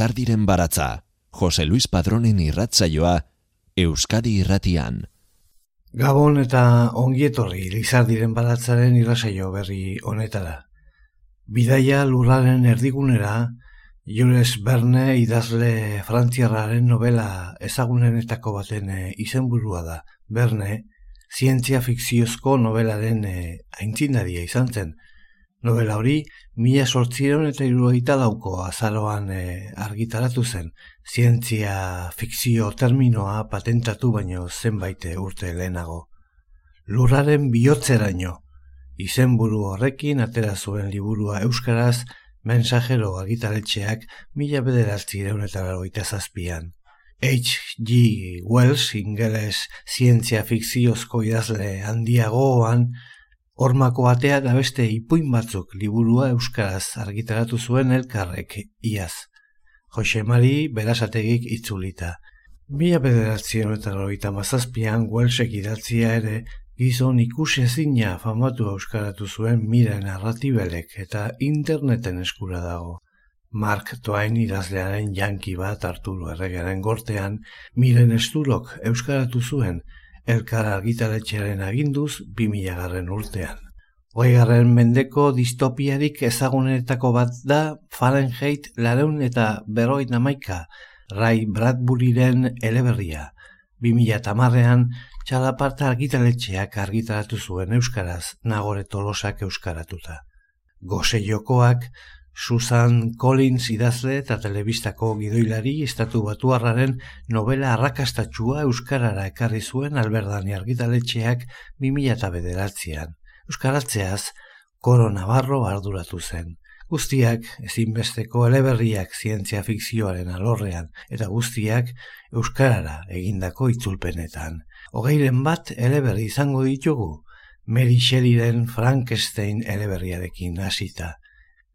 Lizardiren baratza, Jose Luis Padronen irratzaioa, Euskadi irratian. Gabon eta ongietorri Lizardiren baratzaren irratzaio berri honetara. Bidaia lurraren erdigunera, Jules Verne idazle frantziarraren novela ezagunenetako baten eh, izenburua da. Verne, zientzia fikziozko novelaren eh, aintzindaria izan zen, Novela hori, mila sortziron eta irugaita dauko azaroan e, argitaratu zen, zientzia fikzio terminoa patentatu baino zenbait urte lehenago. Lurraren bihotzeraino, izenburu horrekin atera zuen liburua euskaraz, mensajero argitaletxeak mila bederatzi eta berroita zazpian. H.G. Wells, ingeles zientzia fikziozko idazle handiagoan, Hormako atea da beste ipuin batzuk liburua euskaraz argitaratu zuen elkarrek iaz. Jose Mari berasategik itzulita. Mila bederatzen eta loita mazazpian Wellsek idatzia ere gizon ikusezina famatu euskaratu zuen mire narratibelek eta interneten eskura dago. Mark Twain idazlearen janki bat Arturo erregaren gortean miren esturok euskaratu zuen elkar argitaletxearen aginduz 2000 garren urtean. Hoi garren mendeko distopiarik ezagunetako bat da Fahrenheit lareun eta berroit namaika, Rai Bradburyren eleberria. 2000 tamarrean, txalaparta argitaletxeak argitaratu zuen euskaraz, nagore tolosak euskaratuta. Gose jokoak, Susan Collins idazle eta telebistako gidoilari estatu batuarraren novela arrakastatxua Euskarara ekarri zuen alberdani argitaletxeak 2000 eta bederatzean. Euskaratzeaz, Koro Navarro arduratu zen. Guztiak ezinbesteko eleberriak zientzia fikzioaren alorrean eta guztiak Euskarara egindako itzulpenetan. Hogeiren bat eleberri izango ditugu, Mary Shelleyren Frankenstein eleberriarekin hasita.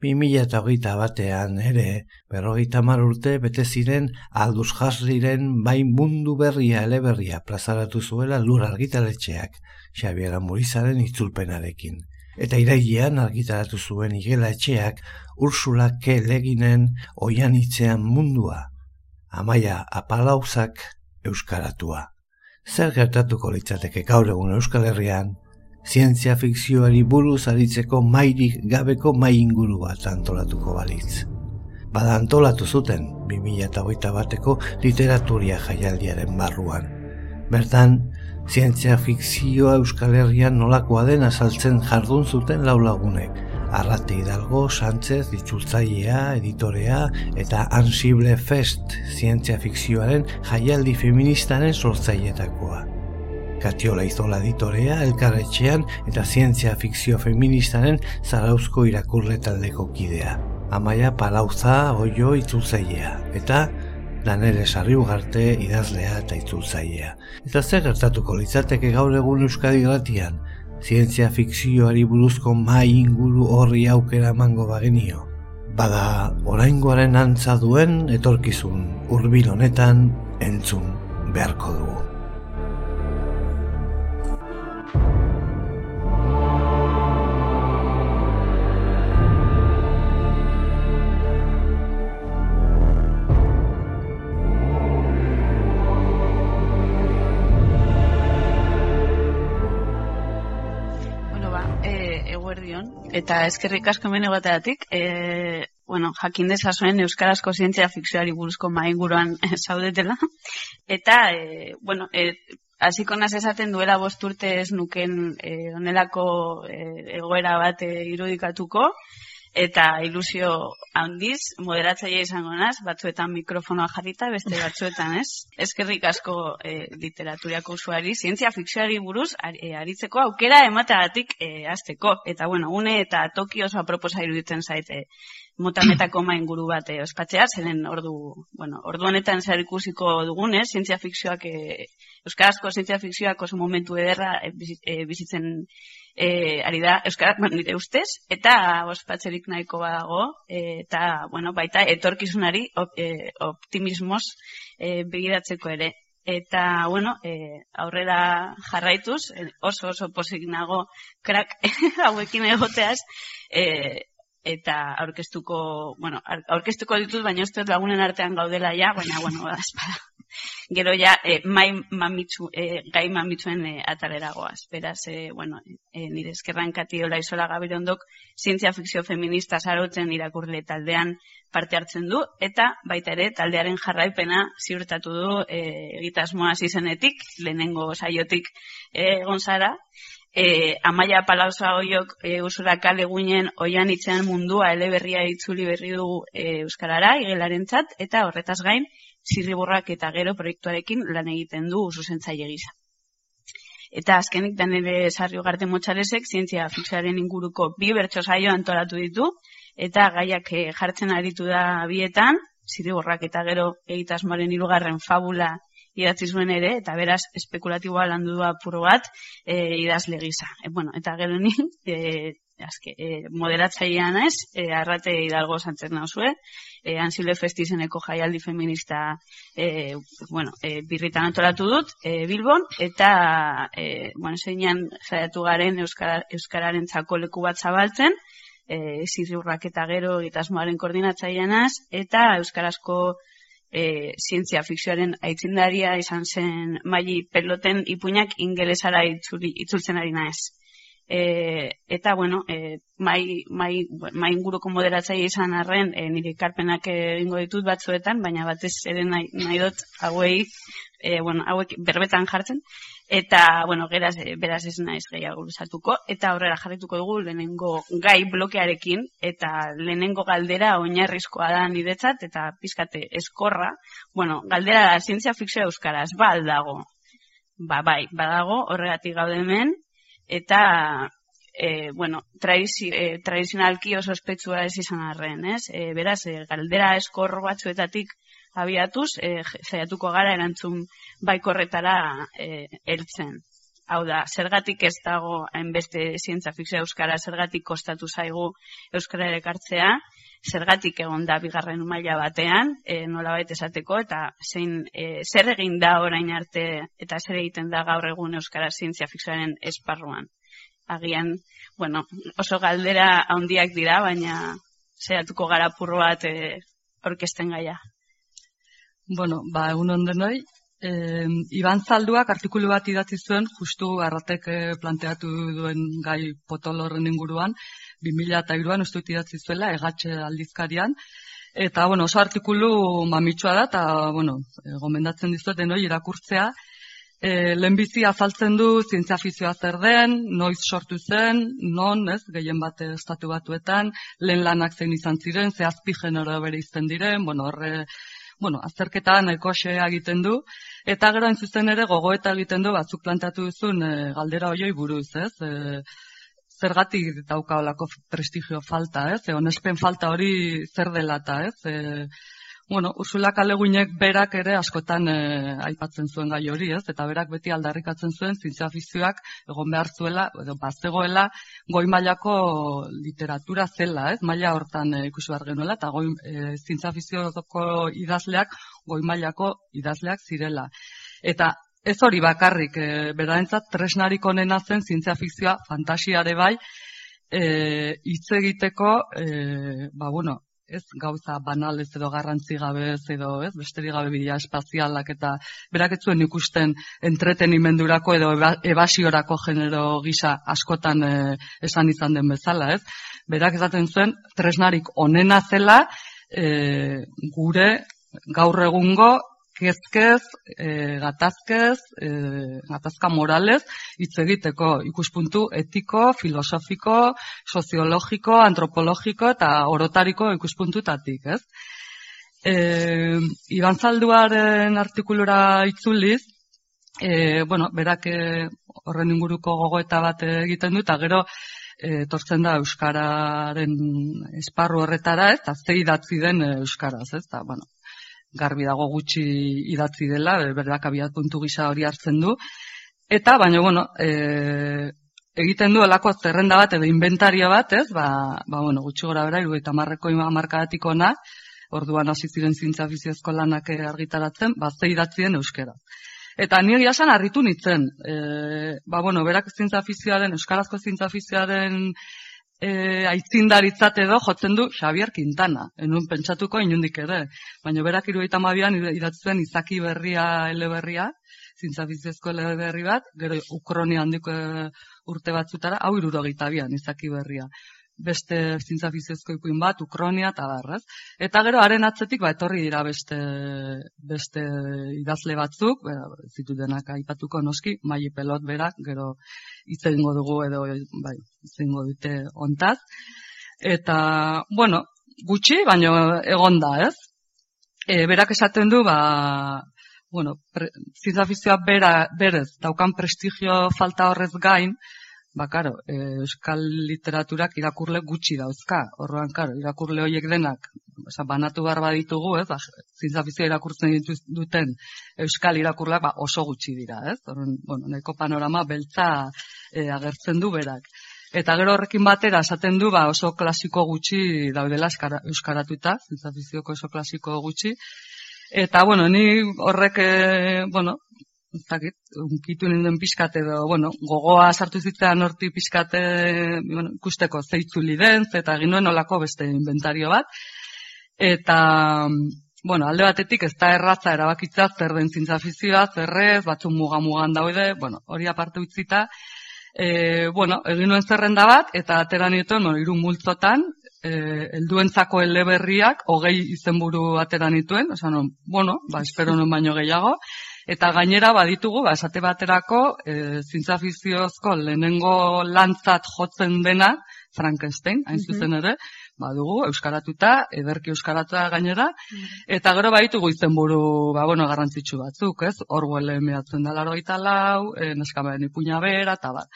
2008 batean ere, berrogeita mar urte bete ziren alduz jasriren bain mundu berria eleberria plazaratu zuela lur argitaletxeak, Xabiera Murizaren itzulpenarekin. Eta irailean argitaratu zuen igela etxeak Ursula K. Leginen oian itzean mundua, amaia apalauzak euskaratua. Zer gertatuko litzateke gaur egun Euskal Herrian, zientzia fikzioari buruz aritzeko mairik gabeko mai inguru bat antolatuko balitz. Bada antolatu zuten 2008 bateko literaturia jaialdiaren barruan. Bertan, zientzia fikzioa Euskal Herrian nolakoa den azaltzen jardun zuten laulagunek. Arrate Hidalgo, Sánchez, Ditzultzailea, Editorea eta Ansible Fest zientzia fikzioaren jaialdi feministaren sortzaietakoa. Katiola izola editorea, elkarretxean eta zientzia fikzio feministaren zarauzko irakurle taldeko kidea. Amaia palauza, oio, itzultzailea. Eta Danele Sarriugarte idazlea eta itzultzailea. Eta zer gertatuko litzateke gaur egun Euskadi gratian, zientzia fikzioari buruzko mai inguru horri aukera mango bagenio. Bada, oraingoaren antza duen etorkizun hurbil honetan entzun beharko dugu. Eta eskerrik asko mene bateatik, e, bueno, jakin dezazuen Euskarazko zientzia fikzioari buruzko mainguruan e, zaudetela, eta, e, bueno, e, hasiko naz esaten duela bosturte ez nuken e, onelako e, egoera bat irudikatuko, eta ilusio handiz, moderatzaile izango naz, batzuetan mikrofonoa jarrita, beste batzuetan ez. Ezkerrik asko e, literaturiako usuari, zientzia fikzioari buruz, e, aritzeko aukera emateagatik e, azteko. Eta bueno, une eta toki oso aproposa iruditzen zaite motanetako main guru bat e, ospatzea, zenen ordu, bueno, ordu honetan zer ikusiko dugunez, zientzia fikzioak, e, euskarazko zientzia fikzioak oso momentu ederra e, bizitzen e, ari da euskara bueno, nire ustez eta ospatzerik nahiko badago e, eta bueno baita etorkizunari op, e, optimismoz e, begiratzeko ere eta bueno e, aurrera jarraituz oso oso posik nago krak hauekin egoteaz e, eta aurkeztuko, bueno, aurkeztuko ditut, baina ez lagunen artean gaudela ja, baina, bueno, espada. Gero ja, e, mai mamitzu, e, gai mamitzuen e, atalera goaz. Beraz, e, bueno, e, nire eskerran kati hola izola gabirondok, zientzia fikzio feminista zarotzen irakurle taldean parte hartzen du, eta baita ere taldearen jarraipena ziurtatu du e, egitasmoa zizenetik, lehenengo saiotik egon zara, e, amaia palauza hoiok e, usura kale guinen oian itzean mundua eleberria itzuli berri du e, Euskarara, igelaren txat, eta horretaz gain, zirriburrak eta gero proiektuarekin lan egiten du usuzentzaile gisa. Eta azkenik dan ere sarri ugarte motxaresek, zientzia fikzioaren inguruko bi bertso saio antolatu ditu, eta gaiak e, jartzen aritu da bietan, zirriburrak eta gero egitasmoaren irugarren fabula idatzi zuen ere, eta beraz, espekulatiboa landu du apuro bat, e, idazle gisa. E, bueno, eta gero ni, e, azke, e, moderatzaia naiz, e, arrate hidalgo zantzen nauzue, e, ansile festizeneko jaialdi feminista, e, bueno, e, birritan antolatu dut, e, Bilbon, eta, e, bueno, zeinan zaiatu garen Euskara, Euskararen txako leku bat zabaltzen, e, zirriurrak eta gero egitasmoaren koordinatzaianaz, eta Euskarazko e, zientzia fikzioaren aitzindaria izan zen maili peloten ipuinak ingelesara itzuli, itzultzen ari naiz. E, eta, bueno, e, mai, mai, mai inguruko moderatzaile izan arren e, nire karpenak egingo ditut batzuetan, baina batez ere nahi, nahi dut hauei, e, bueno, hauek berbetan jartzen, eta, bueno, geraz, beraz ez naiz gehiago luzatuko, eta aurrera jarrituko dugu lehenengo gai blokearekin, eta lehenengo galdera oinarrizkoa da niretzat, eta pizkate eskorra, bueno, galdera da, zientzia fikzioa euskaraz, ba aldago, ba bai, badago, horregatik gaude hemen, eta, e, bueno, tradizi, e, tradizionalki oso espetsua ez izan arren, ez? E, beraz, e, galdera eskorro batzuetatik abiatuz, e, zaiatuko gara erantzun baikorretara e, eltzen. Hau da, zergatik ez dago hainbeste zientza fikzioa euskara, zergatik kostatu zaigu euskara ekartzea, zergatik egon da bigarren maila batean, e, nola baita esateko, eta zein, e, zer egin da orain arte, eta zer egiten da gaur egun euskara zientzia fikzioaren esparruan. Agian, bueno, oso galdera handiak dira, baina zehatuko gara purro bat e, orkesten gaia. Bueno, ba, egun ondenoi, e, Iban Zalduak artikulu bat idatzi zuen, justu arratek eh, planteatu duen gai potolorren inguruan, 2002an uste idatzi zuela, egatxe aldizkarian, eta, bueno, oso artikulu mamitsua da, eta, bueno, gomendatzen dizuet denoi irakurtzea, e, lehenbizi azaltzen du zientzia fizioa zer den, noiz sortu zen, non, ez, gehien bat estatu batuetan, lehen lanak zein izan ziren, zehazpi genero bere izten diren, bueno, horre, bueno, azterketa nahiko egiten du, eta gero zuzen ere gogoeta egiten du batzuk plantatu duzun e, galdera hoioi buruz, ez? E, zergatik dauka olako prestigio falta, ez? E, onespen falta hori zer dela eta, ez? E, bueno, Ursula Kaleguinek berak ere askotan e, aipatzen zuen gai hori, ez? Eta berak beti aldarrikatzen zuen zientzia fizioak egon behar zuela edo bazegoela goi mailako literatura zela, ez? Maila hortan e, ikusi behar genuela eta goi e, zientzia fizioko idazleak goi mailako idazleak zirela. Eta ez hori bakarrik, e, berarentzat tresnarik onena zen zientzia fizioa fantasiare bai, hitz egiteko eh ba bueno, ez gauza banal ez edo garrantzi gabe ez edo ez besterik gabe bidea espazialak eta berak ez zuen ikusten entretenimendurako edo ebasiorako genero gisa askotan e, esan izan den bezala ez. Berak esaten zuen tresnarik onena zela e, gure gaur egungo kezkez, e, gatazkez, e, gatazka moralez, hitz egiteko. Ikuspuntu etiko, filosofiko, soziologiko, antropologiko eta orotariko ikuspuntutatik, ez? E, Iban Zalduaren artikulura itzuliz, e, bueno, berak horren inguruko gogoeta bat egiten du, eta gero e, tortzen da Euskararen esparru horretara, ez, eta zei datzi den Euskaraz, ez, eta, bueno, garbi dago gutxi idatzi dela, berdak abiat puntu gisa hori hartzen du. Eta, baina, bueno, e, egiten du alako zerrenda bat edo inventario bat, ez? Ba, ba bueno, gutxi gora bera, irueta marreko hamarkadatik ona, orduan hasi ziren zintza fiziozko lanak argitaratzen, ba, ze idatzien euskera. Eta ni egia harritu nitzen, e, ba, bueno, berak zintza euskarazko zintza e, aitzindaritzat edo jotzen du Xavier Quintana, enun pentsatuko inundik ere. Baina berak irueta mabian idatzen izaki berria, ele berria, zintza fiziozko ele berri bat, gero ukronia handiko urte batzutara, hau irurogeita bian izaki berria beste zintza fiziozko ipuin bat, Ukronia eta barraz. Eta gero, haren atzetik, ba, etorri dira beste, beste idazle batzuk, bera, zitu denak aipatuko noski, mai pelot berak, gero izango dugu edo, bai, izango dute ontaz. Eta, bueno, gutxi, baino egonda, ez? E, berak esaten du, ba, bueno, zintza bera, berez, daukan prestigio falta horrez gain, Ba, karo, e, euskal literaturak irakurle gutxi dauzka. Horroan, karo, irakurle horiek denak, oza, banatu behar baditugu, ez, ba, zintzafizia irakurtzen duten euskal irakurleak ba, oso gutxi dira, ez? Horren, bueno, nahiko panorama beltza e, agertzen du berak. Eta gero horrekin batera esaten du ba, oso klasiko gutxi daudela euskaratuta, zintzafizioko oso klasiko gutxi. Eta, bueno, ni horrek, e, bueno, zakit, unkitu ninden pixkate edo, bueno, gogoa sartu zitzen horti pixkate, bueno, ikusteko zeitzuli den, eta egin nuen olako beste inventario bat. Eta, bueno, alde batetik ez da erratza erabakitza zer den zintzafizioa, zerrez, batzun muga-mugan daude, bueno, hori aparte utzita. E, bueno, egin nuen zerrenda bat, eta atera nioten, bueno, irun multzotan, e, elduentzako eleberriak, hogei izenburu atera nituen, osan, bueno, ba, espero non baino gehiago, Eta gainera baditugu, ba, esate baterako, e, zintzafiziozko lehenengo lantzat jotzen dena, Frankenstein, hain zuzen ere, badugu, euskaratuta, ederki euskaratuta gainera, mhm. eta gero baditugu izenburu, ba, bueno, garrantzitsu batzuk, ez? Orwell mehatzen da laro lau, e, neskamaen ipuña bera, eta bat.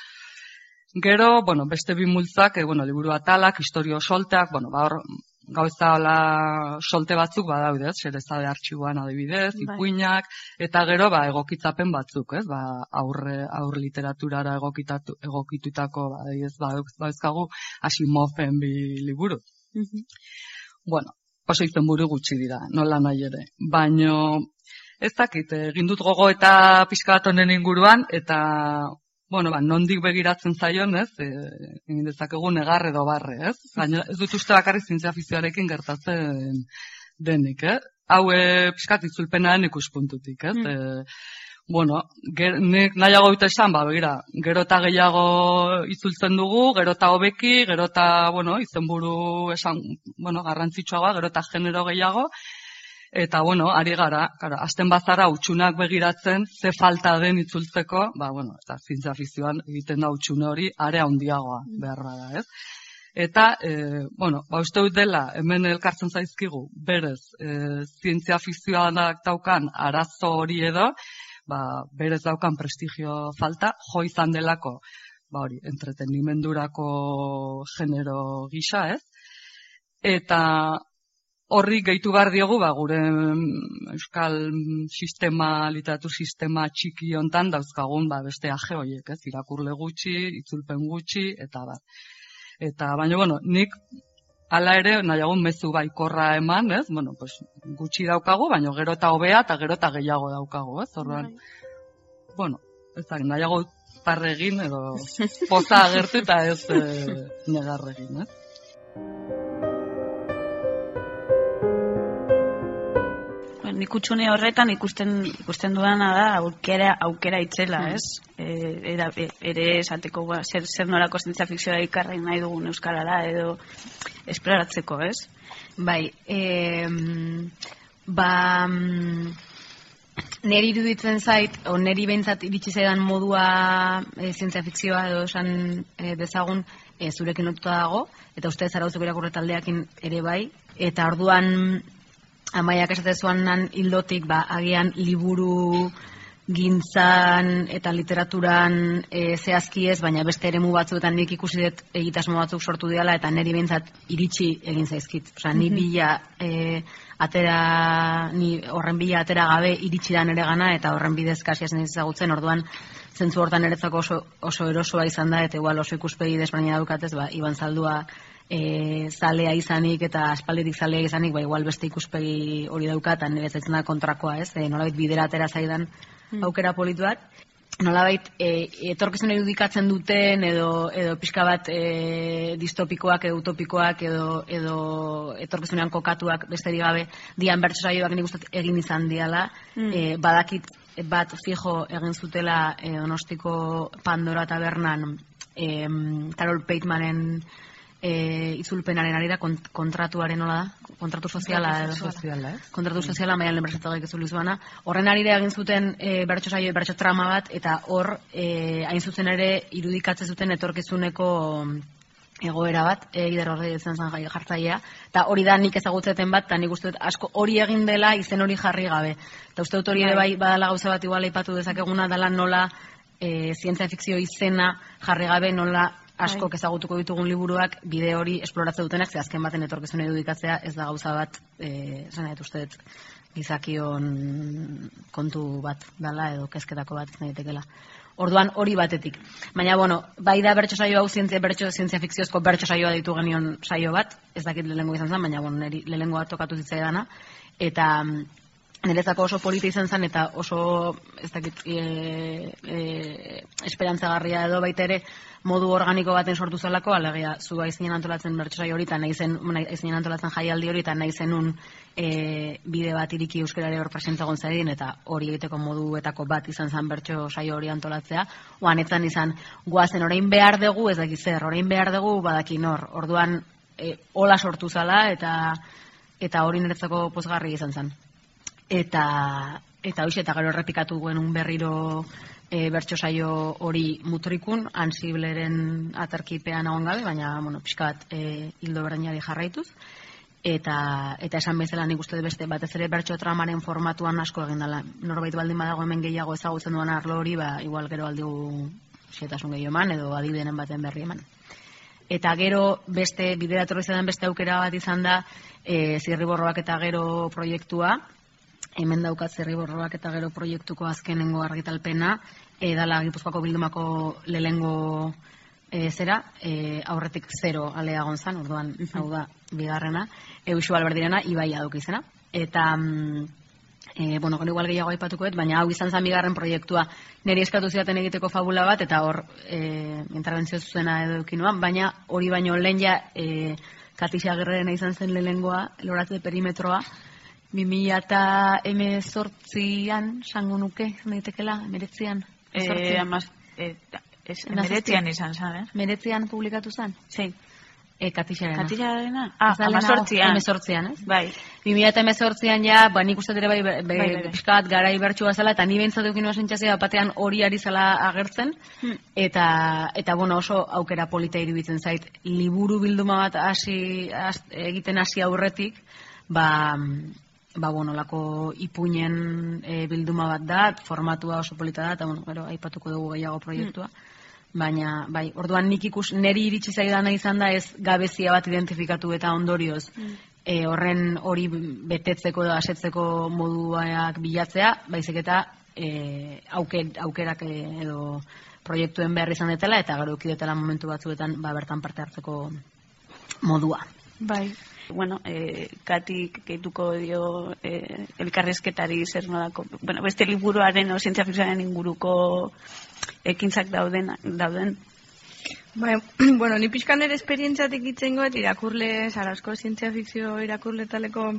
Gero, bueno, beste bi multzak, e, bueno, liburu atalak, historio solteak, bueno, ba, hor, gauza hola solte batzuk badaude, ez? Serezabe artxiboan adibidez, bai. ipuinak eta gero ba egokitzapen batzuk, ez? Ba aurre aur literaturara egokitatu egokitutako ba ez ba dauzkagu Asimoven bi liburu. Mm Bueno, oso izen buru gutxi dira, nola nahi ere. Baino ez dakit, egin dut gogo eta pixka bat honen inguruan, eta bueno, ba, nondik begiratzen zaion, ez, e, egin dezakegu negar edo barre, ez? Baina ez dut uste bakarrik zintzia fizioarekin gertatzen denik, eh? Hau, e, piskat itzulpenaren ikuspuntutik, ez? Mm. E, bueno, ger, nik nahiago dute esan, ba, begira, gero eta gehiago itzultzen dugu, gero eta hobeki, gero eta, bueno, izenburu esan, bueno, garrantzitsuagoa, gero eta genero gehiago, Eta, bueno, ari gara, gara azten bazara utxunak begiratzen, ze falta den itzultzeko, ba, bueno, eta zintza fizioan egiten da utxune hori, area handiagoa beharra da, ez? Eta, e, bueno, ba, uste dut dela, hemen elkartzen zaizkigu, berez, e, zientzia fizioan daukan arazo hori edo, ba, berez daukan prestigio falta, jo izan delako, ba, hori, entretenimendurako genero gisa, ez? Eta, horri gehitu behar diogu, ba, gure euskal sistema, literatur sistema txiki hontan dauzkagun, ba, beste aje horiek, ez, irakurle gutxi, itzulpen gutxi, eta ba. Eta, baina, bueno, nik ala ere, nahiagun mezu baikorra eman, ez, bueno, pues, gutxi daukagu, baina gero eta hobea eta gero eta gehiago daukagu, ez, orduan, bai. bueno, ez da, nahiago parregin, edo poza agertu eta ez e, negarregin, ez. Nik utxune horretan ikusten ikusten dudana da aukera aukera itzela, mm. ez? E, era, e, ere esateko ba, zer, zer norako zientzia fikzioa ikarri nahi dugun euskarara edo esploratzeko, ez? Bai, e, ba neri iruditzen zait, o neri behintzat iritsi zaidan modua e, zientzia fikzioa edo esan e, dezagun e, zurekin lotuta dago, eta uste zarautzeko irakurre taldeakin ere bai, eta orduan amaiak esate zuan nan hildotik, ba, agian liburu gintzan eta literaturan e, zehazki ez, baina beste eremu batzuetan nik ikusi dut egitasmo batzuk sortu diala eta niri behintzat iritsi egin zaizkit. Osea, ni bila e, atera, ni horren bila atera gabe iritsi da nere gana eta horren bidez kasi esan ezagutzen, orduan zentzu hortan eretzako oso, oso erosoa izan da eta igual oso ikuspegi desberdina daukatez, ba, Iban Zaldua e, zalea izanik eta aspalditik zalea izanik, ba, igual beste ikuspegi hori daukat, eta nire zaitzen da kontrakoa, ez? E, nolabait bidera atera zaidan aukera politu bat. Nolabait, e, etorkizun irudikatzen duten edo, edo pixka bat e, distopikoak edo utopikoak edo, edo etorkizunean kokatuak besterik gabe dian bertso saioak nik uste egin izan diala. E, badakit bat fijo egin zutela e, donostiko Pandora tabernan e, Carol Peitmanen e, itzulpenaren arira kont kontratuaren nola da? Kontratu soziala. Edo- soziala, ez? kontratu soziala mailan enpresatagik ez zuana. Horren arira egin zuten e, bertso saio, bertso trama bat, eta hor, e, hain zuzen ere, irudikatzen zuten etorkizuneko egoera bat, e, Ider horre izan zen jartzailea, eta hori da nik ezagutzeten bat, eta nik uste dut asko hori egin dela izen hori jarri gabe. Eta uste dut hori ere bai badala gauza bat igual aipatu dezakeguna dela nola e, zientzia fikzio izena jarri gabe nola asko ezagutuko ditugun liburuak bide hori esploratzen dutenak, ze azken baten etorkizuna irudikatzea ez da gauza bat, e, esan uste dut, gizakion kontu bat dala edo kezketako bat izan daitekela. Orduan hori batetik. Baina, bueno, bai da bertso saio hau zientzia, bertso zientzia fikziozko bertso saioa ditu genion saio bat, ez dakit lehengo izan zen, baina, bueno, neri lehengoa tokatu zitzaidana, eta niretzako oso polita izan zen, eta oso, ez dakit, e, e, esperantzagarria edo baita ere, modu organiko baten sortu zelako, alegia, zu aizinen antolatzen bertso saio hori, eta nahi zen, nahi- aizinen antolatzen jaialdi hori, eta nahi zenun e, bide bat iriki euskarare hor presentzagon zaidin, eta hori egiteko moduetako bat izan zen bertso saio hori antolatzea, oan etzan izan, guazen orain behar dugu, ez dakit zer, orain behar dugu badakin hor, orduan e, hola sortu zala, eta eta hori niretzako pozgarri izan zen. Eta eta hoxe eta gero errepikatu genuen berriro e, bertso saio hori mutrikun, ansibleren aterkipean egon gabe, baina, bueno, pixka bat e, hildo berdinari jarraituz. Eta, eta esan bezala nik uste beste batez ere bertso tramaren formatuan asko egin dela. Norbait baldin badago hemen gehiago ezagutzen duan arlo hori, ba, igual gero aldigu xetasun gehiago eman edo adibidenen baten berri eman. Eta gero beste bidera etorri beste aukera bat izan da e, zirriborroak eta gero proiektua. Hemen daukat zirriborroak eta gero proiektuko azkenengo argitalpena. E, dala Gipuzkoako bildumako lehengo e, zera, e, aurretik zero alea gonzan, orduan, hau da, bigarrena, Eusu Alberdirena, Ibaia duk izena. Eta, mm, e, bueno, gero igual gehiago aipatuko dut, baina hau izan zen bigarren proiektua niri eskatu zidaten egiteko fabula bat, eta hor e, interbentzio zuzena edo eukinuan, baina hori baino lehen ja e, Katisa Gerrerena izan zen lehengoa, loratze perimetroa, 2000 eta emezortzian, sango nuke, izan daitekela, emeretzian, Eh, amaz, eh, ez, emeretzian izan zen, eh? Meretzian publikatu zen? Sí. E, Katixarena. Katixarena? Ah, amazortzian. Hemezortzian, ez? Bai. 2018an ja, ba nik uste dut ere bai, be, Bai, bai. pixka bat garai bertsua zela, eta ni behintzat eukin nuen sentsazioa batean hori ari zela agertzen, Hmm. eta, eta bueno, oso aukera polita iruditzen zait, liburu bilduma bat hasi has- egiten hasi aurretik, ba, ba bueno, lako ipuinen e, bilduma bat da, formatua oso polita da, eta bueno, gero aipatuko dugu gehiago proiektua. Baina, bai, orduan nik ikus, neri iritsi zaidana izan da ez gabezia bat identifikatu eta ondorioz e, horren hori betetzeko edo asetzeko moduak bilatzea, baizik eta e, auker, aukerak e, edo proiektuen behar izan detela eta gero ukidetela momentu batzuetan ba, bertan parte hartzeko modua. Bai. Bueno, eh, katik gehituko dio eh, elkarrezketari zer nolako, bueno, beste liburuaren o zientzia inguruko ekintzak dauden, dauden. Bai, bueno, ni pixkan ere esperientzatik itzengo et irakurle, Sarasko zientzia fikzio irakurle taleko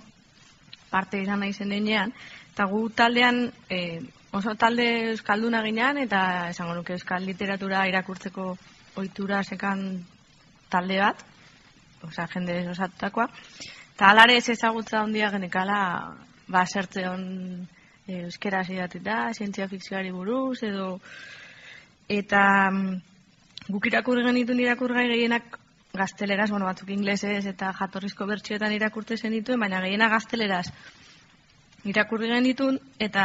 parte izan nahi zen denean, eta gu taldean e, oso talde euskalduna ginean, eta esango nuke euskal literatura irakurtzeko ohitura sekan talde bat, osea, jende osatutakoa, eta alare ez ezagutza handia genekala, ba, sertze hon e, euskera idatita, zientzia fikzioari buruz, edo eta mm, guk irakurri genituen irakurgai gehienak gazteleraz, bueno, batzuk inglesez eta jatorrizko bertsioetan irakurte zenituen, baina gehiena gazteleraz irakurri genituen eta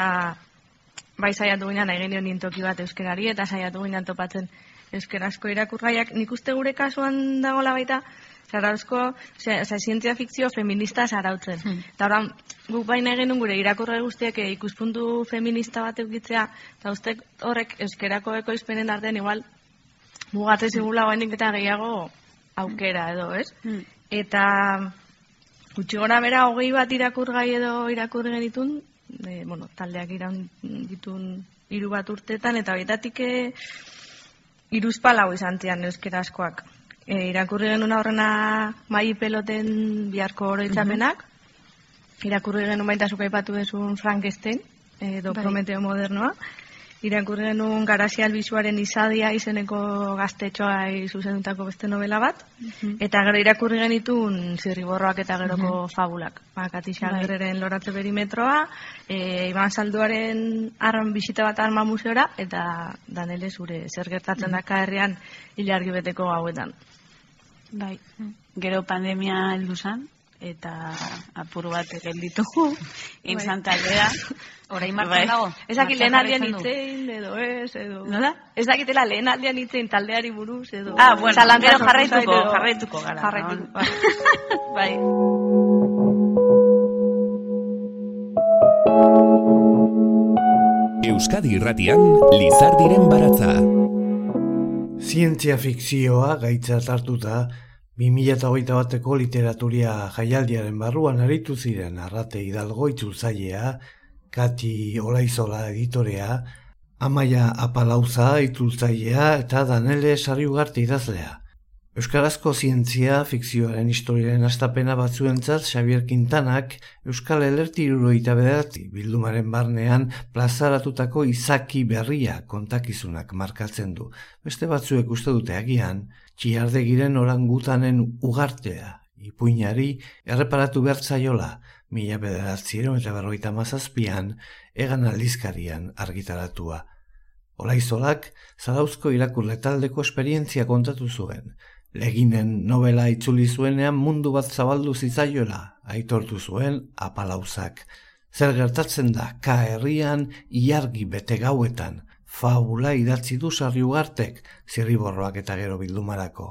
bai saiatu ginen nahi genio nintoki bat euskerari eta saiatu ginen topatzen euskarazko irakurgaiak. Nik uste gure kasuan dagoela baita, Zarauzko, oza, zientzia fikzio feminista zarautzen. Hmm. Eta oran, guk baina egin gure irakurre guztiak eh, ikuspuntu feminista bat eukitzea, eta uste horrek euskerako ekoizpenen artean igual mugatzen zigula guenik eta gehiago aukera edo, ez? Hmm. Eta gutxi gora bera hogei bat irakurgai edo irakurri genitun, e, bueno, taldeak iraun ditun hiru bat urtetan, eta baitatik e, iruzpalau izan zian euskerazkoak. E, irakurri genuen horrena mai peloten biharko oroitzamenak. Mm -hmm. Irakurri genuen baita zuka ipatu desun Frankenstein, edo bai. Prometeo modernoa. Irakurri genuen Garazi Albizuaren izadia izeneko gaztetxoa zuzendutako beste novela bat. Mhm. Eta gero irakurri genitun zirriborroak eta geroko mm fabulak. Ba, Katixan bai. loratze perimetroa, e, Iban Salduaren arran bisita bat arma museora, eta danele zure zer gertatzen mm -hmm. daka herrian hilargi beteko hauetan. Bai, gero pandemia heldu zan, eta apur bat gelditugu inzan bai. taldea. Horain martzen bai. dago. Ez dakit lehen aldean itzein, edo ez, edo... Nola? Ez dakitela lehen aldean itzein taldeari buruz, edo... Ah, bueno, gero jarraituko, jarraituko gara. Jarraituko, bai. bai. Euskadi irratian, Lizardiren baratza. Zientzia fikzioa gaitza hartuta 2008 bateko literaturia jaialdiaren barruan aritu ziren arrate hidalgo itzultzailea, Kati Olaizola editorea, Amaia Apalauza itzultzailea eta Danele Sarriugarte idazlea. Euskarazko zientzia fikzioaren historiaren astapena batzuentzat Xavier Quintanak Euskal Elerti iruroita bederatzi bildumaren barnean plazaratutako izaki berria kontakizunak markatzen du. Beste batzuek uste dute agian, txiardegiren orangutanen ugartea, ipuinari erreparatu bertzaiola, mila bederatzieron eta berroita mazazpian, egan aldizkarian argitaratua. Olaizolak, zarauzko irakurle taldeko esperientzia kontatu zuen, Leginen novela itzuli zuenean mundu bat zabaldu zitzaioela, aitortu zuen apalauzak. Zer gertatzen da, ka herrian, iargi bete gauetan, fabula idatzi du sarri ugartek, zirriborroak eta gero bildumarako.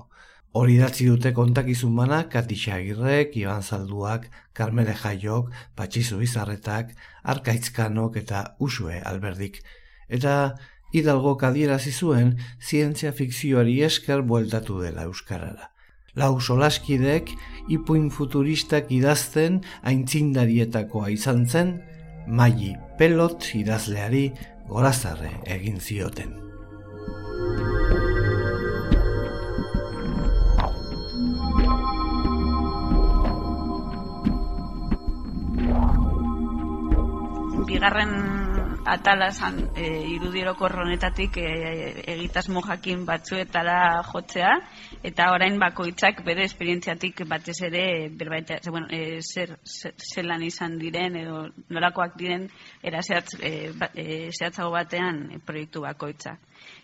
Hori idatzi dute kontakizun bana, Katisa Agirrek, Iban Zalduak, Karmele Jaiok, Patxizu Bizarretak, Arkaitzkanok eta Usue Alberdik. Eta Hidalgo kadierazi zuen zientzia fikzioari esker bueltatu dela euskarara. Lau solaskidek ipuin futuristak idazten aintzindarietakoa izan zen, maili pelot idazleari gorazarre egin zioten. Bigarren atala zan e, irudiero korronetatik e, egitasmo jakin batzuetara jotzea eta orain bakoitzak bere esperientziatik batez ere berbaita, ze, bueno, e, zer, zelan izan diren edo nolakoak diren era zehatz, e, ba, e, zehatzago batean proiektu bakoitza.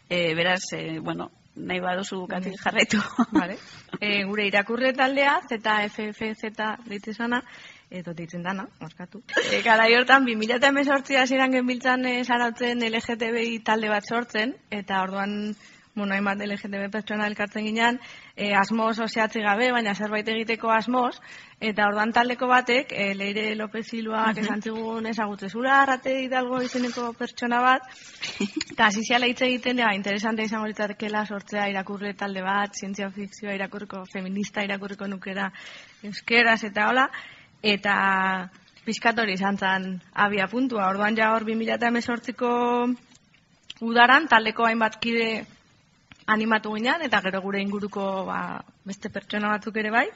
E, beraz, e, bueno, nahi baduzu gatik jarraitu. Vale. E, gure irakurre taldea, ZFFZ ditzizana, edo ditzen dana, markatu. E, gara hortan, 2018 hasieran genbiltzan e, sarautzen LGTBI talde bat sortzen, eta orduan, bueno, hainbat LGTB pertsona elkartzen ginean, e, asmoz oseatzi gabe, baina zerbait egiteko asmoz, eta orduan taldeko batek, e, Leire López -huh. esan zigun ezagutze zura, arrate hidalgo izeneko pertsona bat, eta asiziala hitz egiten, ja, interesante izango litzatekela sortzea irakurre talde bat, zientzia fikzioa irakurriko, feminista irakurriko nukera euskeraz, eta hola, eta pizkatori izan zen abia puntua. Orduan ja hor 2018ko udaran taldeko hainbat kide animatu ginean eta gero gure inguruko ba, beste pertsona batzuk ere bai.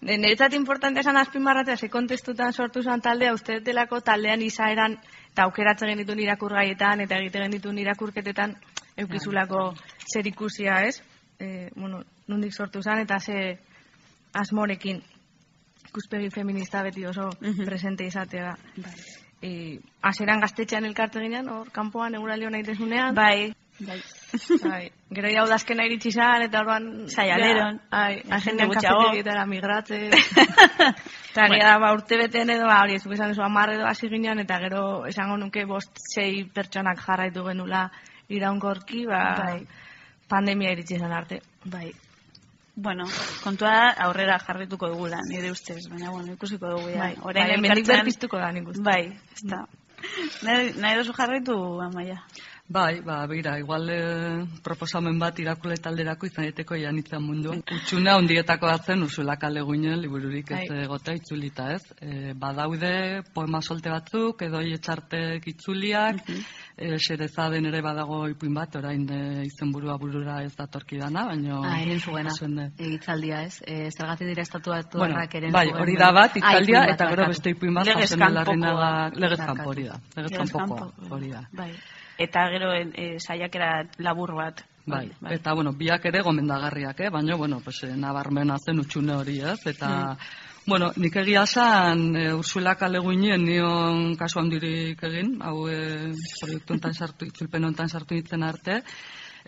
Niretzat importante esan azpimarratzea ze kontestutan sortu zen taldea uste delako taldean izaeran eta aukeratzen genitu irakurgaietan eta egite genitu irakurketetan eukizulako zer ikusia ez. E, bueno, nondik sortu zen eta ze asmorekin ikuspegi feminista beti oso presente izatea. Bai. E, aseran gaztetxean elkarte ginean, hor, kanpoan, eguralio nahi tesunean. Bai. Bai. bai. Gero ja udazkena iritsi zan, eta orduan... Saialeron. Ai, agendan gutxiago. kafetegietara migratze. Eta bueno. da, ba, urte beten edo, ba, hori, ez esan ezo, amar edo hasi ginen, eta gero esango nuke bost sei pertsonak jarraitu genula iraunkorki, ba, Bai. pandemia iritsi zan arte. Bai. Bueno, kontua aurrera jarrituko dugula, nire ustez, baina bueno, ikusiko dugu ja. Bai, Orain bai, hemendik elkartzean- berpiztuko da nik uste. Bai, ez da. Nahi, nahi duzu jarraitu, amaia? Bai, ba, begira, igual eh, proposamen bat irakule talderako izan daiteko janitzen mundu. Utxuna ondietako bat zen Ursula Kaleguinen libururik ez Bai. egotea itzulita, ez? E, badaude poema solte batzuk, edo etxartek itzuliak, e, xerezaden ere badago ipuin bat, orain e, izenburua burura ez datorki dana, baina... Ah, eren dut. Hitzaldia, ez? Eh, zergatik dira estatuatu Bueno, eren bai, hori da bat, Ah, itzaldia, eta gero beste ipuin bat, jasen kanpokoa. larrenaga, legez Barkatu. kanpo hori da, legez Legez kanpokoa, kanpo. hori da. Bai. Eta gero e, saiakera labur bat. Bai, eta bueno, biak ere gomendagarriak, eh? baina, bueno, pues, eh, nabarmena zen utxune hori, ez? Eta, bueno, nik egia esan, e, Ursula Kaleguinen nion kasu handirik egin, hau e, proiektu hontan sartu, itzulpen hontan sartu nintzen arte,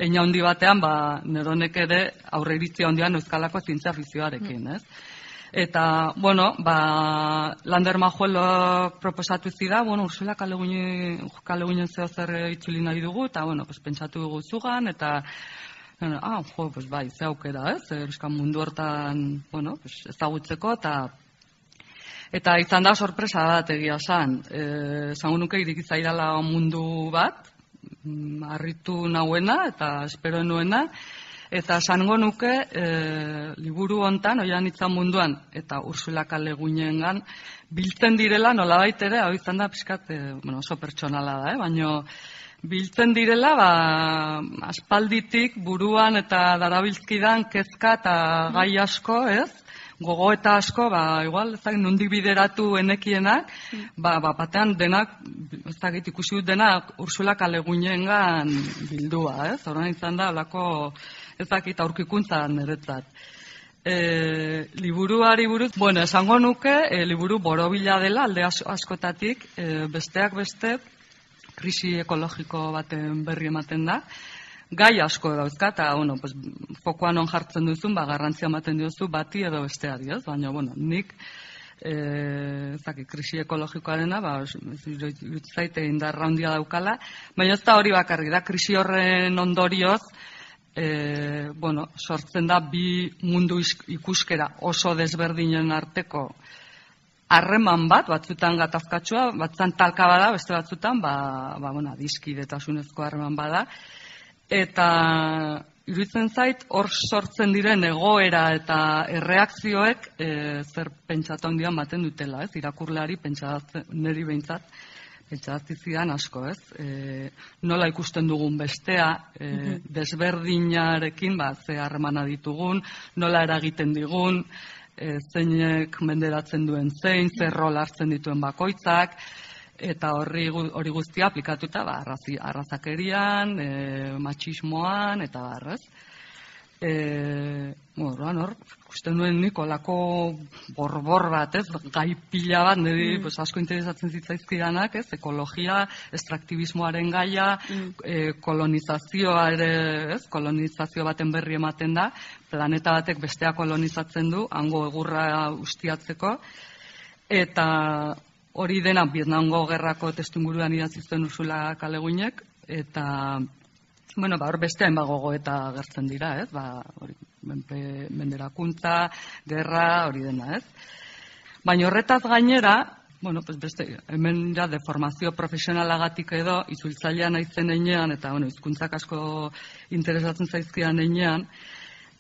Eina handi batean, ba, neronek ere aurre iritzia handian euskalako zientzia fizioarekin, ez? Eta, bueno, ba, Lander Majuelo proposatu zida, bueno, Ursula Kaleguinen, zeo zer itzuli nahi dugu, eta, bueno, pues, pentsatu dugu zugan, eta, bueno, ah, jo, pues, bai, ze aukera, ez? Euskan mundu hortan, bueno, pues, ezagutzeko, eta Eta izan da sorpresa bat egia esan. Eh, esango nuke iriki zaidala mundu bat, mm, harritu nauena eta espero nuena eta esango nuke e, liburu hontan oian itzan munduan eta Ursula Kaleguinengan biltzen direla nolabait ere hau izan da pixkat e, bueno, oso pertsonala da, eh? baino biltzen direla ba, aspalditik buruan eta darabiltzkidan kezka eta gai asko, ez? gogo eta asko, ba, igual, ez dakit, nondik bideratu enekienak, ba, ba, batean denak, ez dakit, ikusi dut denak Ursula Kaleguinengan bildua, ez? Horren izan da, alako, ez dakit, aurkikuntza niretzat. E, liburuari buruz, bueno, esango nuke, e, liburu borobila dela, alde as- askotatik, e, besteak beste, krisi ekologiko baten berri ematen da, gai asko dauzka, eta, bueno, pues, fokoan on jartzen duzun, ba, garrantzia ematen diozu bati edo besteari, ez? Baina, bueno, nik, e, zaki, krisi ekologikoarena, ba, zaite indarra handia daukala, baina ez da hori bakarrik da, krisi horren ondorioz, e, bueno, sortzen da bi mundu ikuskera oso desberdinen arteko harreman bat, batzutan gatazkatsua, batzutan talka bada, beste batzutan, ba, ba bueno, diskidetasunezko harreman bada, eta iruditzen zait hor sortzen diren egoera eta erreakzioek e, zer pentsatu handian baten dutela, ez? Irakurleari pentsatzen neri behintzat pentsatzen zidan asko, ez? E, nola ikusten dugun bestea, e, desberdinarekin ba ze harremana ditugun, nola eragiten digun, e, zeinek menderatzen duen zein, zer rol hartzen dituen bakoitzak, eta horri hori guztia aplikatuta ba, arrazi, arrazakerian, e, matxismoan, eta barrez. E, Orduan hor, ikusten nuen nik olako borbor bat, ez, gai pila bat, niri pues, asko interesatzen zitzaizkidanak, ez, ekologia, estraktibismoaren gaia, e, kolonizazioa ere, ez, kolonizazio baten berri ematen da, planeta batek bestea kolonizatzen du, hango egurra ustiatzeko, eta hori dena Vietnamgo gerrako testuinguruan idatzi zuen Ursula Kaleguinek. Eta bueno, ba hor beste hainbat gogoeta agertzen dira, ez? Ba, hori menpe, menderakuntza, gerra, hori dena, ez? Baina horretaz gainera, bueno, pues beste, hemen ja deformazio profesionalagatik edo, itzultzailea naizen einean, eta bueno, hizkuntzak asko interesatzen zaizkidan einean,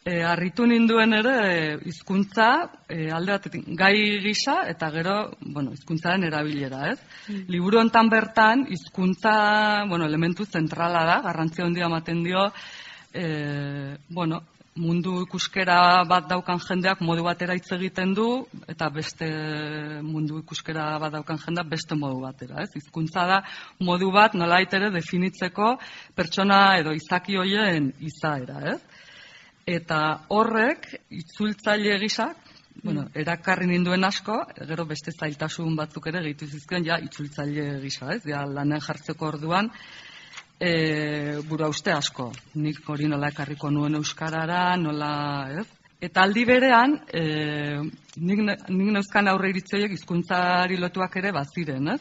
E, harritu ninduen ere e, hizkuntza e, alde batetik gai gisa eta gero, bueno, hizkuntzaren erabilera, ez? Liburu hontan bertan hizkuntza, bueno, elementu zentrala da, garrantzia handia ematen dio, e, bueno, mundu ikuskera bat daukan jendeak modu batera hitz egiten du eta beste mundu ikuskera bat daukan jendeak beste modu batera, ez? Hizkuntza da modu bat nolait ere definitzeko pertsona edo izaki hoien izaera, ez? Eta horrek itzultzaile gisak, bueno, erakarri ninduen asko, gero beste zailtasun batzuk ere gehitu zizkien ja itzultzaile gisa, ez? Ja lanen jartzeko orduan e, bura uste asko. Nik hori nola ekarriko nuen euskarara, nola, ez? Eta aldi berean, e, nik, nik neuzkan aurre iritzoiek hizkuntzari lotuak ere baziren, ez?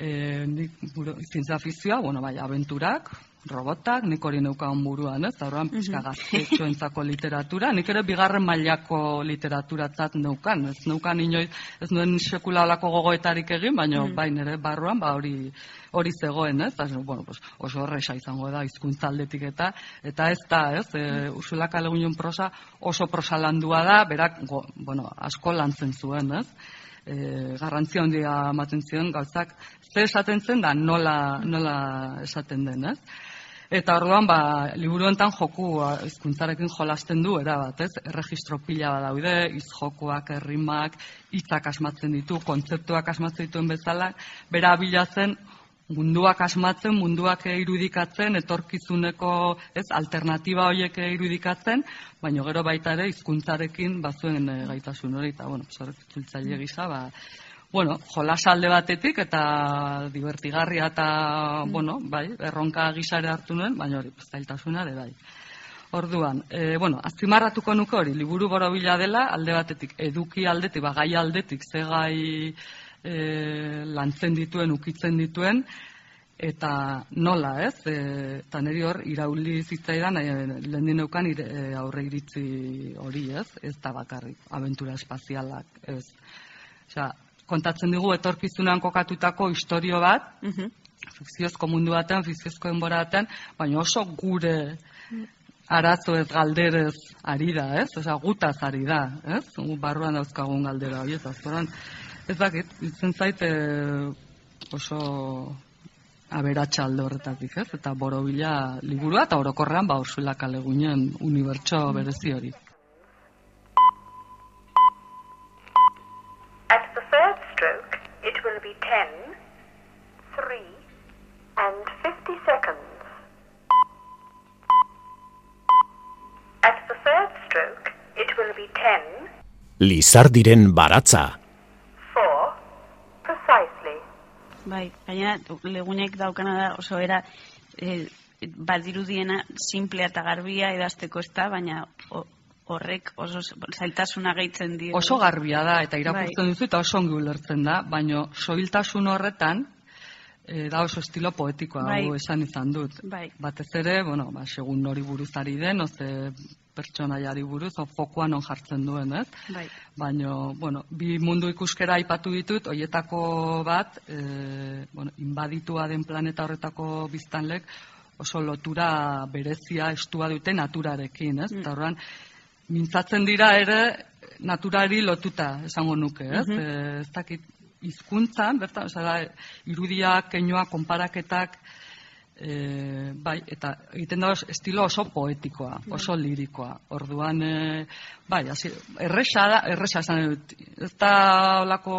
E, nik buru, izintza afizioa, bueno, bai, abenturak, robotak, nik hori neukan buruan, ez? Horren pixka gaztetxoentzako literatura, nik ere bigarren mailako literaturatzat neukan, ez neukan inoiz, ez nuen sekula olako gogoetarik egin, baina bai nire barruan, ba hori hori zegoen, ez? Eta, bueno, pues, oso horresa izango da hizkuntza aldetik eta eta ez da, ez? E, Ursula. Le Guinon prosa oso prosa landua da, berak, go, bueno, asko lantzen zuen, ez? E, garrantzia handia ematen zion gauzak ze esaten zen da nola, nola esaten den, ez? Eta orduan, ba, liburu honetan joku a, hizkuntzarekin jolasten du, erabat, ez? Erregistro pila badaude, izjokuak, errimak, hitzak asmatzen ditu, kontzeptuak asmatzen dituen bezala, bera bilatzen munduak asmatzen, munduak irudikatzen, etorkizuneko, ez, alternatiba horiek irudikatzen, baina gero baita ere hizkuntzarekin bazuen e, gaitasun hori, eta, bueno, itzultzaile gisa, ba, bueno, jolas alde batetik eta divertigarria eta, bueno, bai, erronka gisare hartu nuen, baina hori, zailtasuna ere bai. Orduan, e, bueno, azpimarratuko nuke hori, liburu borobila dela, alde batetik, eduki aldetik, ba, gai aldetik, ze gai e, lantzen dituen, ukitzen dituen, eta nola, ez? E, eta niri hor, irauli zitzaidan, e, lehen dineukan ire, e, aurre iritzi hori, ez? Ez da bakarrik, abentura espazialak, ez? Osea, kontatzen digu etorkizunean kokatutako istorio bat, Mhm. fikziozko mundu batean, fikziozko enbora batean, baina oso gure arazo ez galderez ari da, ez? Osea, gutaz ari da, ez? Barruan dauzkagun galdera hori, ez azkoran. Ez dakit, itzen zait eh, oso aberatsa alde horretatik, ez? Eta borobila liburua eta orokorrean ba Ursula K. Le Guinen unibertso berezi hori. At the third stroke, it will be 10, 3, and 50 seconds. At the third stroke, it will be 10, Lizardiren baratza. 4, precisely. Bai, gainera, legunek daukana da oso era e, badirudiena simplea eta garbia idazteko ez da, baina o- horrek oso zailtasuna gehitzen dio. Oso garbia da eta irakurtzen duzu eta oso ongi ulertzen da, baina soiltasun horretan e, da oso estilo poetikoa Bai. hau esan izan dut. Bai. Batez ere, bueno, ba, segun nori buruz ari den, oze pertsonaiari buruz, o fokuan on jartzen duen, ez? Bai. Baina, bueno, bi mundu ikuskera aipatu ditut, hoietako bat, e, bueno, inbaditua den planeta horretako biztanlek, oso lotura berezia estua dute naturarekin, ez? Eta horrean, mintzatzen dira ere naturari lotuta, esango nuke, ez? Mhm. E, ez dakit, hizkuntzan, bertan, da, irudiak, keinua, konparaketak, e, bai, eta egiten da estilo oso poetikoa, oso lirikoa. Orduan, e, bai, hasi, erresa da, erresa esan dut, ez da olako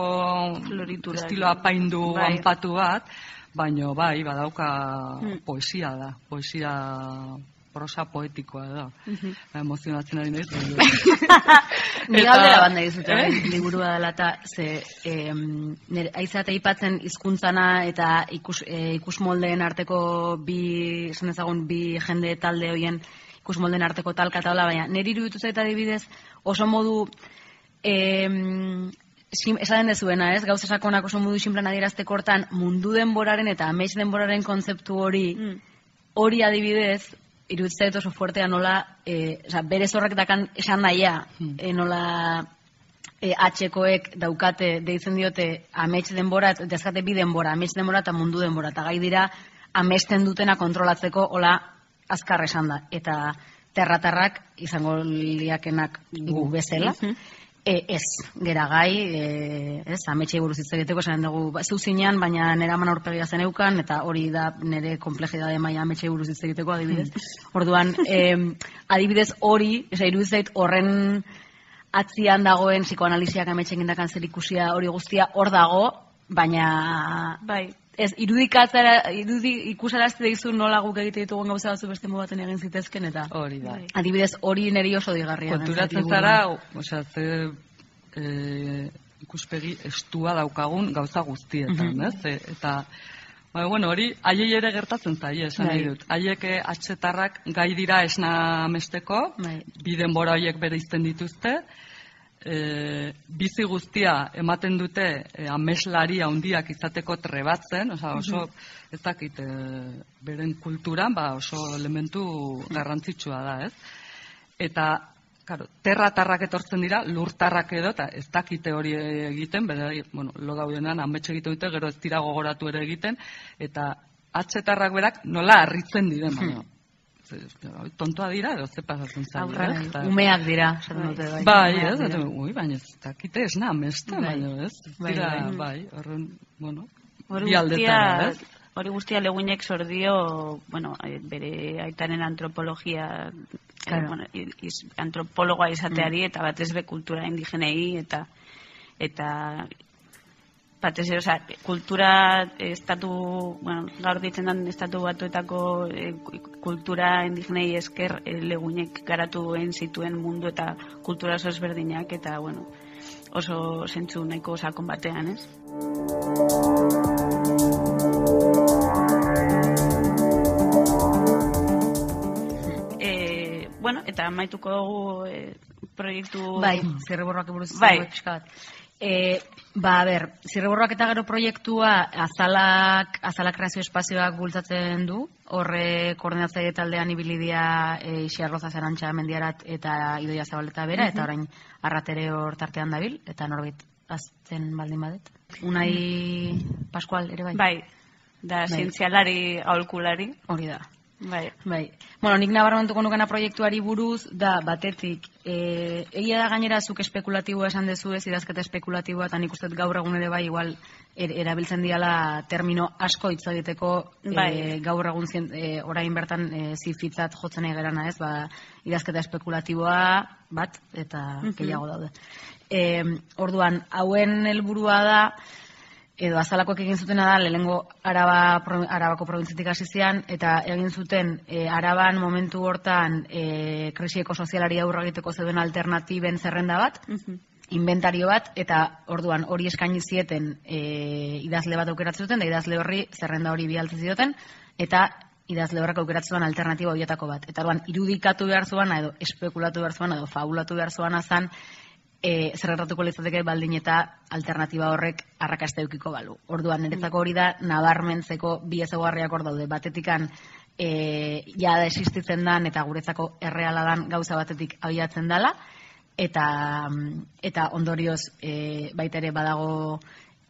Floritura. estilo apaindu Bai. anpatu bat, baino bai, badauka Mm. poesia da, poesia prosa poetikoa da. Mhm. Emozionatzen ari naiz. Ni Eta- galdera banda dizut, Eh? liburua dela eta ze em, nire aizate aipatzen hizkuntzana eta ikus, e, ikusmoldeen arteko bi, esan ezagun, bi jende talde hoien ikusmoldeen arteko talka eta hola, baina nire iruditu zait adibidez oso modu em, sim, esaten dezuena, ez? Gauza sakonak oso modu sinplan adierazteko hortan mundu denboraren eta amets denboraren kontzeptu hori Mm. hori adibidez, iruditzen dut oso fuertea nola, e, oza, bere zorrak dakan esan naia, Hmm. e, nola e, atxekoek daukate, deitzen diote, amets denbora, dezkate bi denbora, amets denbora eta mundu denbora, eta gai dira, amesten dutena kontrolatzeko, hola, azkar esan da. Eta terratarrak izango liakenak gu bezala, Mhm. E, ez, gera gai, e, ez, ametxei buruz hitz egiteko, esan dugu, ba, zeu zinean, baina nera man aurpegia zeneukan, eta hori da nire komplejidade maila ametxei buruz hitz egiteko, adibidez. Orduan, e, adibidez hori, esa, irudiz zait horren atzian dagoen psikoanalisiak ametxen gindakan zer ikusia hori guztia hor dago, baina Bai. ez irudikatzara, irudi, ikusarazte dizu nola guk egite ditugun gauza batzu beste modu baten egin zitezken, eta Hori da. Bai. adibidez hori niri oso digarria. Konturatzen zara, osea, ze e, ikuspegi estua daukagun gauza guztietan, Mhm. ez? E, eta Ba, bueno, hori haiei ere gertatzen zaie, esan Bai. nahi dut. Haiek eh, atxetarrak gai dira esna mesteko, Bai. bi denbora horiek bereizten dituzte, e, bizi guztia ematen dute e, ameslari handiak izateko trebatzen, oza, oso, ez dakit, e, beren kulturan, ba, oso elementu garrantzitsua da, ez? Eta, Claro, terratarrak etortzen dira, lurtarrak edo, eta ez dakite hori egiten, bera, bueno, lo daudenan, ametxe egiten dute, gero ez dira gogoratu ere egiten, eta atxetarrak berak nola harritzen diren, baina. Tontoa dira, edo ze pasatzen zaio, umeak dira, esaten dute bai. Bai, ez, dira. ui, baina ez dakite ez na, mesta, Bai. baina ez, Bai, dira, bai. bai, horren, bueno, Hori guztia, hori guztia leguinek sordio, bueno, bere aitaren antropologia, Claro. eh, bueno, i- iz, antropologoa izateari eta batez be kultura indigenei eta eta batez ere, osea, kultura estatu, bueno, gaur ditzen den estatu batuetako eh, kultura indigenei esker eh, legunek garatu egin zituen mundu eta kultura oso ezberdinak eta, bueno, oso zentzu nahiko sakon batean, ez? E, bueno, eta amaituko dugu e, proiektu... Bai, zirriborroak buruz Bai. bai. pixka bat. E, ba, a ber, zirriborroak eta gero proiektua azalak, azalak kreazio espazioak bultzatzen du, horre koordinatzaile taldean ibilidia e, Ixarroza Zerantxa mendiarat eta Idoia Zabaleta bera, eta orain arratere hor tartean dabil, eta norbait azten baldin badet. Unai Pascual ere bai? Bai, da zientzialari aholkulari. Hori da. Bai. Bai. Bueno, nik nabarmentuko nukena proiektuari buruz, da, batetik, e, egia da gainera zuk espekulatiboa esan dezu ez, idazketa espekulatiboa, eta nik uste gaur egun ere bai, igual, er, erabiltzen diala termino asko hitz egiteko, Bai. e, gaur egun zien, e, orain bertan e, zifitzat jotzen egerana ez, ba, idazketa espekulatiboa bat, eta gehiago daude. E, orduan, hauen helburua da, edo azalakoek egin zutena da, lehengo Araba, Arabako probintzitik hasi zian, eta egin zuten e, Araban momentu hortan e, krisi ekosozialari aurre egiteko zeuden alternatiben zerrenda bat, inventario bat, eta orduan hori eskaini zieten e, idazle bat aukeratzen zuten, da idazle horri zerrenda hori bialtzen zioten, eta idazle horrak aukeratzen alternatiba horietako bat. Eta orduan irudikatu behar zuana, edo espekulatu behar zuana, edo fabulatu behar zuana zan, e, zer gertatuko litzateke baldin eta alternatiba horrek arrakasta eukiko balu. Orduan, niretzako hori da, nabarmentzeko bi ezaguarriak hor daude. Batetikan, e, ja existitzen dan eta guretzako erreala dan gauza batetik abiatzen dala, eta, eta ondorioz e, baita ere badago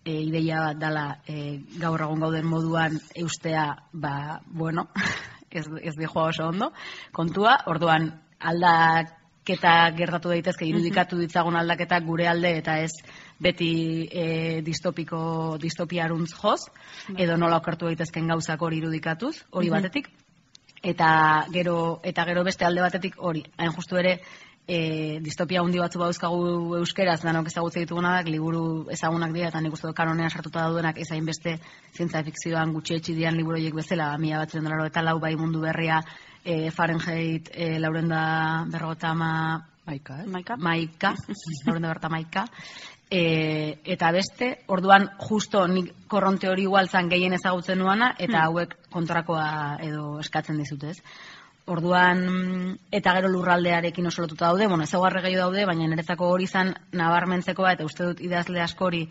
e, ideia bat dala e, gaur egun gauden moduan eustea, ba, bueno, ez, ez di joa oso ondo, kontua, orduan aldaketa gertatu daitezke irudikatu ditzagun aldaketak gure alde eta ez beti e, distopiko distopiaruntz joz, edo nola okertu daitezken gauzak hori irudikatuz, hori batetik, eta gero eta gero beste alde batetik hori, hain justu ere e, distopia handi batzu bauzkagu euskeraz, danok ezagutzen ditugunak, liburu ezagunak dira, eta nik uste dut kanonean sartuta daudenak ezain beste zientzia fikzioan gutxi etxidian liburu horiek bezala, mila batzen dolaro eta lau bai mundu berria, e, Fahrenheit, e, laurenda berrogota ama, maika, ez? Maika. maika, laurenda berta maika, e, eta beste, orduan justo nik korronte hori igual zan gehien ezagutzen nuana, eta hauek kontrakoa edo eskatzen dizute, ez? Orduan, eta gero lurraldearekin oso lotuta daude, bueno, ezaguarre gehiago daude, baina niretzako hori zan nabarmentzekoa, eta uste dut idazle askori,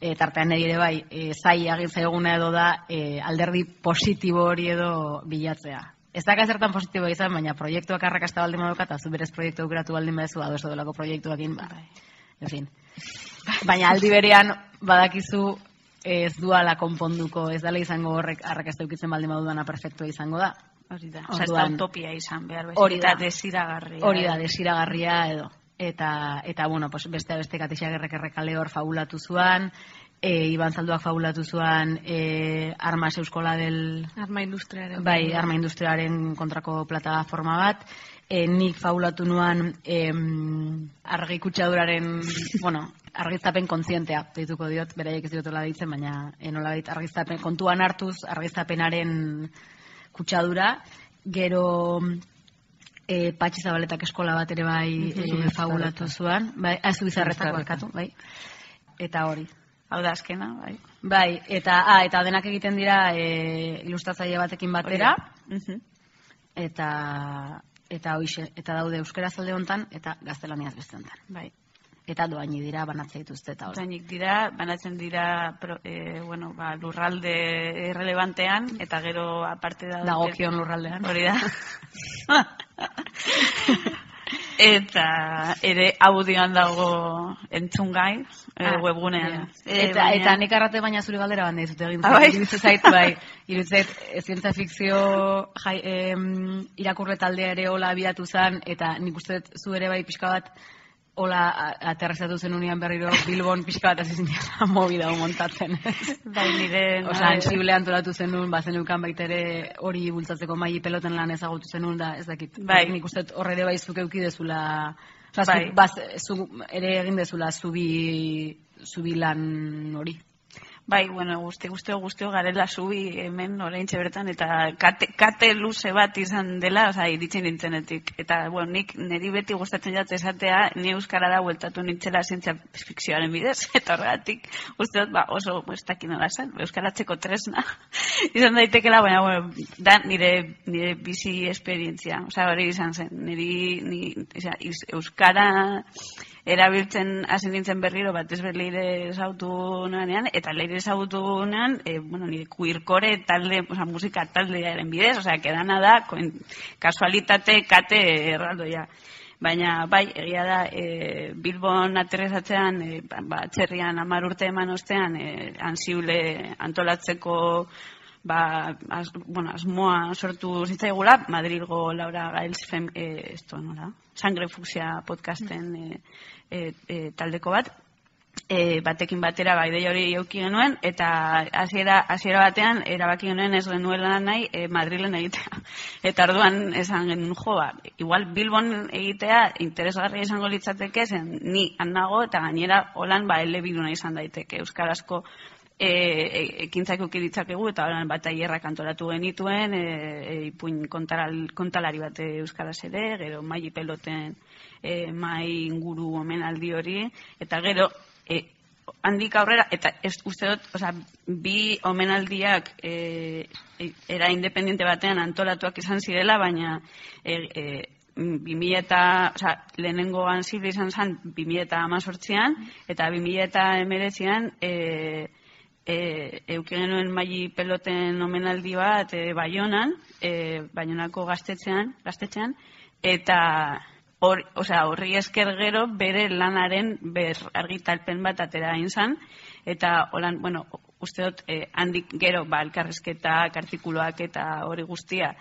e, tartean ere bai, e, zai agin zaiguna edo da, e, alderdi positibo hori edo bilatzea. Ez da zertan positibo izan, baina proiektuak arrakasta baldin baduka, eta zu berez proiektu aukeratu baldin baduzu, ados delako proiektuakin, ba, en fin. Baina aldi berean badakizu ez duala konponduko, ez dala izango horrek arrakasta eukitzen baldin badudana perfektua izango da. Hori da. Osa, Orduan- utopia izan behar. baizik Hori da. desiragarria. Hori da, desiragarria edo. Eta, eta bueno, pues, beste beste katixagerrek errekale hor fabulatu zuan, e, Iban Zalduak fabulatu zuan e, Armas Euskola del... Arma industriaren. Bai, arma industriaren kontrako plataforma bat. E, nik fabulatu nuan em, argi kutsaduraren, bueno, argiztapen kontzientea, deituko diot, beraiek ez diotela deitzen, baina e, nola argiztapen, kontuan hartuz, argiztapenaren kutsadura, gero e, Patxi Zabaletak eskola bat ere bai e, fabulatu zuan, bai, ez du bizarretak barkatu, bai, eta hori. Hau da azkena, bai. Bai, eta, ah, eta denak egiten dira e, ilustratzaile batekin batera, Mhm. eta eta hoixe, eta daude euskara zalde hontan eta gaztelaniaz beste hontan. Bai. Eta doaini dira banatzea dituzte eta hori. Zainik dira, banatzen dira pro, e, bueno, ba, lurralde irrelevantean, eta gero aparte da... Dagokion lurraldean. Hori da. eta ere audioan dago entzungai, e, Ah, webgunean. ja. E, Eta, baina- eta nik arrate baina zure galdera banda izute egin. Ah, bai? Zait, bai. Zait, eh, zientzia fikzio jai, em, irakurle taldea ere hola abiatu zen, eta nik uste zu ere bai pixka bat hola a- aterrizatu zen unian berriro Bilbon pixka bat hasi zintiala movida hau montatzen. Bai, nire... Osa, antxible antolatu zenun, ba, zeneukan baita ere hori bultzatzeko maili peloten lan ezagutu zenun, da, ez dakit. Bai. Nik uste horre ere bai zuk euki dezula, osa, Bai. baz, zu ere egin dezula zubi, zubi lan hori. Bai, bueno, guzti, guztio, guztio garela zubi hemen oraintxe bertan, eta kate, kate luze bat izan dela, oza, iritzen nintzenetik. Eta, bueno, nik niri beti gustatzen jat esatea, ni euskarara bueltatu nintzela zientzia fikzioaren bidez, eta horregatik, uste dut, ba, oso, ez dakit nola zen, euskaratzeko tresna, izan daitekela, baina, bueno, da nire, nire bizi esperientzia, oza, hori izan zen, niri, ni, oza, euskara erabiltzen hasi nintzen berriro batez ber leire ezagutu nuenean, eta leire ezagutu nuenean, e, bueno, nire queercore talde, oza, musika taldearen bidez, osea, kedana da, kasualitate kate erraldoia. Baina, bai, egia da, e, Bilbon aterrizatzean, e, ba, ba, txerrian amar urte eman ostean, e, ansible antolatzeko ba, az, bueno, asmoa sortu zitzaigula, Madrilgo Laura Gaels fem, e, esto, nola? Sangre Fuxia podcasten e, e, e, taldeko bat, e, batekin batera bai dei hori euki genuen eta hasiera hasiera batean erabaki genuen ez genuela nahi e, Madrilen egitea. Eta orduan esan genuen jo ba, igual Bilbon egitea interesgarria izango litzateke zen ni han nago eta gainera holan ba elebiduna izan daiteke. Euskarazko e, e, ekintzak ditzakegu eta orain bat aierrak antolatu genituen e, e, ipuin kontaral, kontalari bat euskaraz ere, gero mai peloten e, mai inguru omenaldi hori eta gero e, handik aurrera eta ez uste dut, osea, bi omenaldiak e, e, era independiente batean antolatuak izan zirela, baina e, e, 2000 eta, oza, lehenengo anzibli izan zen 2000 eta eta 2000 eta emeretzian, e, e, euki genuen maili peloten omenaldi bat e, Baionan, e, Baionako gaztetxean, gaztetxean, eta hor, osea, horri esker gero bere lanaren ber argitalpen bat atera inzan, eta holan, bueno, uste dut, eh, handik gero, ba, elkarrizketak, artikuluak eta hori guztia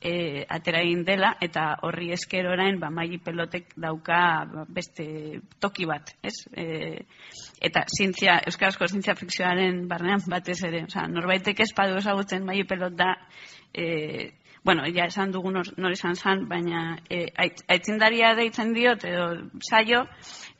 eh, atera egin dela, eta horri esker orain, ba, maili pelotek dauka ba, beste toki bat, ez? Eh, eta zientzia, euskarazko zientzia fikzioaren barnean batez ere, osea, norbaitek ez badu ezagutzen maili pelot da, eh, bueno, ja esan dugu nor, nor izan zan, baina e, aitzindaria deitzen diot, edo saio,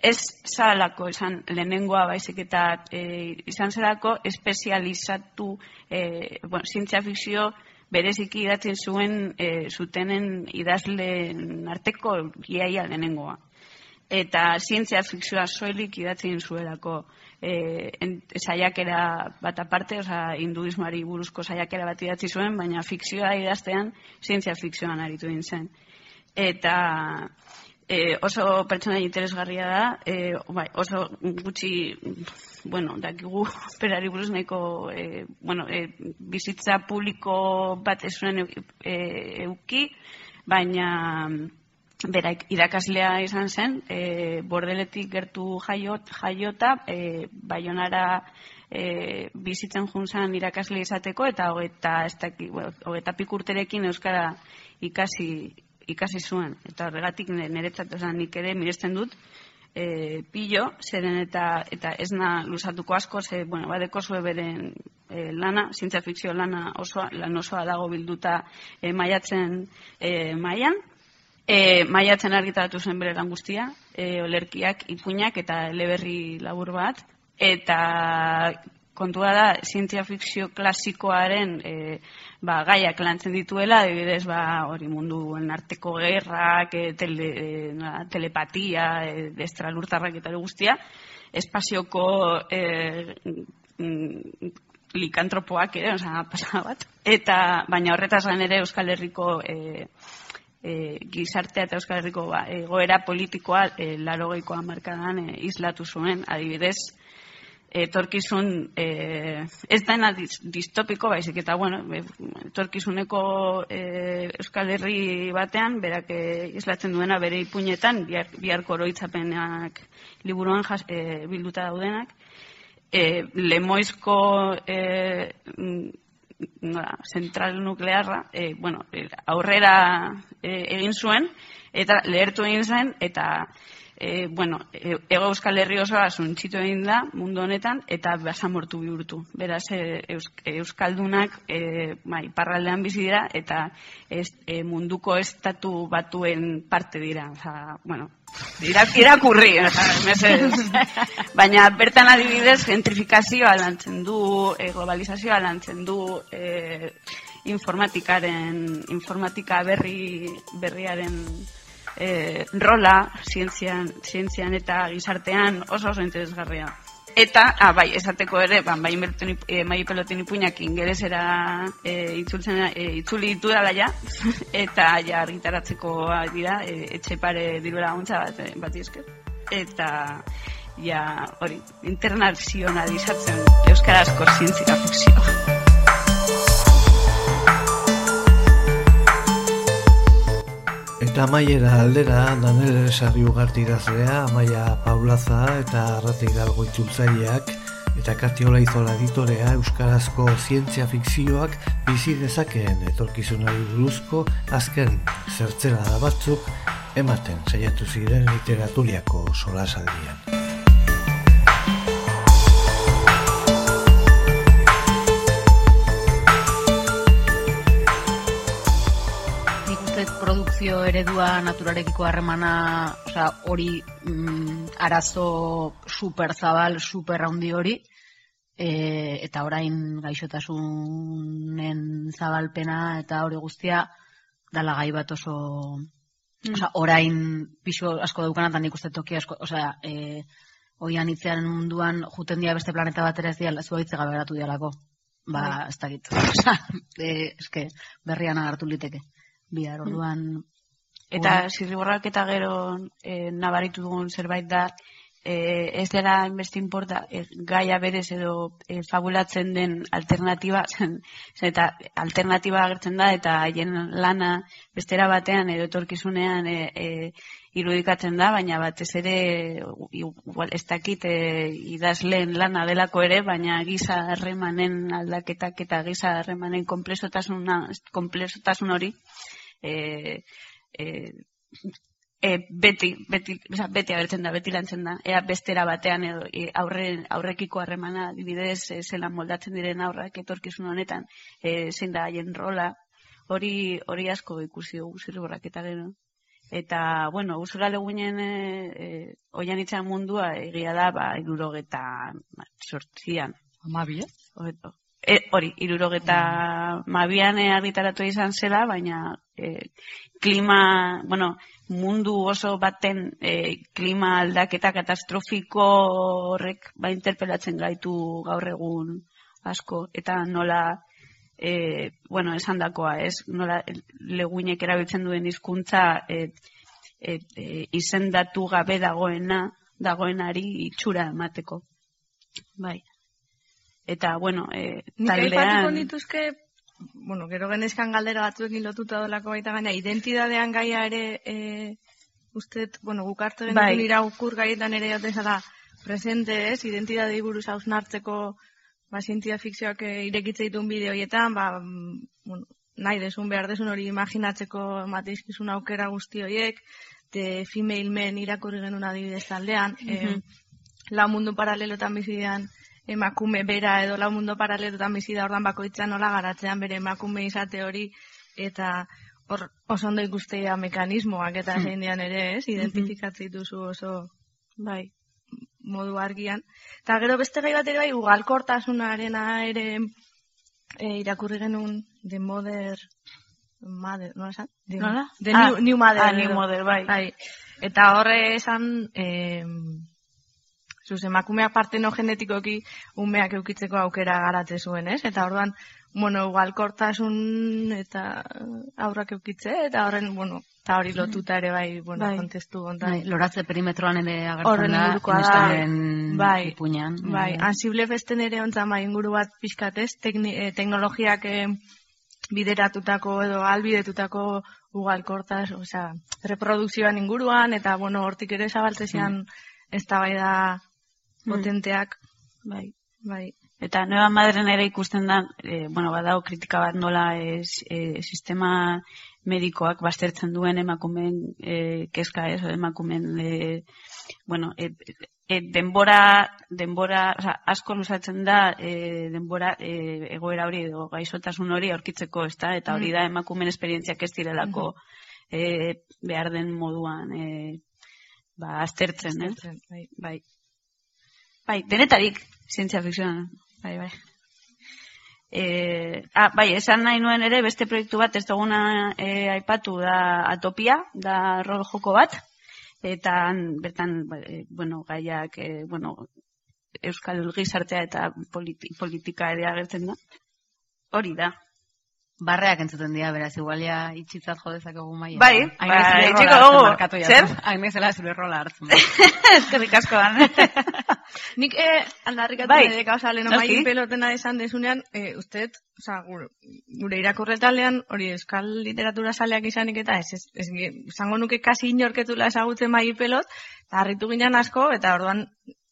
ez zalako esan lehenengoa baizik eta e, izan zelako espezializatu e, bueno, zientzia fikzio bereziki idatzen zuen e, zutenen idazleen arteko iaia lehenengoa. Eta zientzia fikzioa soilik idatzen zuelako e, en, saiakera bat aparte, oza, hinduismoari buruzko saiakera bat idatzi zuen, baina fikzioa idaztean zientzia fikzioan aritu zen. Eta e, oso pertsona interesgarria da, e, bai, oso gutxi, bueno, dakigu perari buruz nahiko, e, bueno, e, bizitza publiko bat ez zuen e, euki, baina berak irakaslea izan zen, e, bordeletik gertu jaiot, jaiota, e, baionara e, bizitzen junzan irakasle izateko, eta hogeta, ez daki, hogeta pikurterekin euskara ikasi, ikasi zuen. Eta horregatik niretzat, oza, nik ere miresten dut, e, pillo, zeren eta, eta ez na luzatuko asko, ze, bueno, badeko zue beren e, lana, zientzia fikzio lana osoa, lan osoa dago bilduta e, maiatzen e, maian, E, maiatzen argitaratu zen bere lan guztia, e, olerkiak, ipuinak eta eleberri labur bat, eta kontua da, zientzia fikzio klasikoaren e, ba, gaiak lantzen dituela, adibidez, ba, hori munduen arteko gerrak, e, tele, e, na, telepatia, e, estralurtarrak eta hori guztia, espazioko e, likantropoak ere, oza, pasa bat. Eta, baina horretaz gain ere Euskal Herriko e, e, gizartea eta Euskal Herriko ba, egoera politikoa e, larogeikoa markadan e, islatu zuen, adibidez, etorkizun e, ez da distopiko baizik eta bueno, etorkizuneko e, Euskal Herri batean berak e, islatzen duena bere ipuinetan bihar, biharko oroitzapenak liburuan jas, e, bilduta daudenak. E, lemoizko e, nola, zentral nuklearra e, bueno, e, aurrera e, egin zuen eta lehertu egin zen eta e, bueno, e, ego euskal herri osoa zuntxitu egin da mundu honetan eta basamortu bihurtu. Beraz, e, euskaldunak e, bai, parraldean bizi dira eta ez, e, munduko estatu batuen parte dira. Oza, bueno, irakurri, baina bertan adibidez gentrifikazioa lantzen du, e, globalizazioa lantzen du e, informatikaren, informatika berri, berriaren e, rola zientzian, zientzian eta gizartean oso oso interesgarria. Eta, ah, bai, esateko ere, ban, bai, mai pelotin ipuinak ingelesera e, itzultzen, e, itzuli ditu dala ja, eta ja argitaratzeko dira, e, etxe pare dirura guntza bat, e, bat izker. Eta, ja, hori, internazionalizatzen euskarazko zientzia fikzioa. Eta amaiera aldera, Danel Sarri Ugarte idazlea, Amaia Paulaza eta Arratik Dalgo itzultzaileak, eta Katiola Izola editorea Euskarazko zientzia fikzioak bizi dezakeen etorkizunari buruzko azken zertzela da batzuk ematen saiatu ziren literaturiako solasaldian. Produkzio eredua naturarekiko harremana, osea, hori mm, arazo super zabal, super handi hori, e, eta orain gaixotasunen zabalpena eta hori guztia dala gai bat oso mm. osea, orain pisu asko daukan eta nik uste toki asko, osea, e, oian itzean munduan juten dia beste planeta batera ez diala, zua gabe beratu dialako. Ba, bai. ez dakit. e, eske, berrian agartu liteke bihar mm. orduan eta zirriborrak eta gero e, nabaritu dugun zerbait da e, ez dela inbesti importa e, gaia berez edo e, fabulatzen den alternatiba zen, eta alternatiba agertzen da eta haien lana bestera batean edo etorkizunean e, e, irudikatzen da, baina batez ere igual, ez dakit e, idazleen lana delako ere, baina giza harremanen aldaketak eta giza harremanen komplezotasun hori e, e, e, beti, beti, oza, beti abertzen da, beti lantzen da, ea bestera batean edo e, aurre, aurrekiko harremana dibidez e, zelan moldatzen diren aurrak etorkizun honetan, e, zein da haien rola, hori hori asko ikusi dugu zirriborrak eta gero. Eta, bueno, usura leguinen e, e, oian itxan mundua egia da, ba, irurogeta sortzian. Amabi, E, hori, irurogeta mabian argitaratu izan zela, baina e, klima, bueno, mundu oso baten e, klima aldaketa katastrofiko horrek ba interpelatzen gaitu gaur egun asko, eta nola e, bueno, esan dakoa, ez? Nola leguinek erabiltzen duen hizkuntza e, e, e, izendatu gabe dagoena, dagoenari itxura emateko. Bai eta bueno, eh taldean dituzke bueno, gero genezkan galdera batzuekin lotuta dolako baita gaina identidadean gaia ere eh usted, bueno, guk hartu den bai. irakur gaietan ere joten zara presente, ez, identidadei buruz hausnartzeko ba, zientzia fikzioak eh, irekitze ditun bideo hoietan, ba, mm, bueno, nahi desun behar desun hori imaginatzeko mateizkizun aukera guzti horiek, de female men irakurri genuen adibidez taldean, mm -hmm. la mundu paralelotan bizidean, emakume bera edo lau mundo paralelotan bizi da ordan bakoitzan nola garatzean bere emakume izate hori eta hor oso ondo ikustea mekanismoak eta hmm. zein ere, ez? Hmm. Identifikatzen dituzu oso bai modu argian. Eta gero beste gai bat ere bai ugalkortasunarena ere e, irakurri genuen de moder Mother, no esan? De, Nola? De ah, new, new Mother. Ah, new Mother, bai. bai. Eta horre esan, eh, Zuz, emakumeak partenogenetikoki umeak eukitzeko aukera garatze zuen, ez? Eta orduan, bueno, ugalkortasun eta aurrak eukitze, eta horren, bueno, eta hori lotuta ere bai, bueno, Bai. kontestu ontan. Bai, loratze perimetroan ere agertzen da, inestaren Bai. ipuinean. Bai, ansible festen ere ontzan bai inguru bat pixkatez, tekni, eh, teknologiak eh, bideratutako edo albidetutako ugalkortaz, osea, reprodukzioan inguruan, eta bueno, hortik ere zabaltzezian ez da bai da potenteak, bai, bai. Eta nueva madren ere ikusten da, e, bueno, badao kritika bat nola e, e, sistema medikoak baztertzen duen emakumeen e, kezka ez, emakumeen e, bueno, e, e, denbora, denbora, oza, asko luzatzen da e, denbora e, egoera hori edo gaixotasun hori aurkitzeko, ez da? Eta hori da emakumeen esperientziak ez direlako e, behar den moduan e, ba, aztertzen? Aztertzen, bai. Bai. Bai, denetarik, zientzia fikzioan. Bai, bai. E, ah, bai, esan nahi nuen ere beste proiektu bat ez duguna e, aipatu da Atopia, da rol joko bat, eta bertan, ba, e, bueno, gaiak, e, bueno, euskal gizartea eta politi politika ere agertzen da. Hori da. Barreak entzuten dira, beraz, igualia itxitzat jo dezakegu maia. Bai, ba, zure itxiko dugu. Zer? Hain bezala zure rola hartzen. Eskerrik asko. Nik eh, aldarrikatu Bai. bai. gauza Noski. mai pelotena esan desunean, eh, usted, oza, gure, gure irakurre taldean, hori euskal literatura saleak izanik eta ez, ez, ez, izango nuke kasi inorketula ezagutzen mai pelot, eta harritu ginen asko, eta orduan,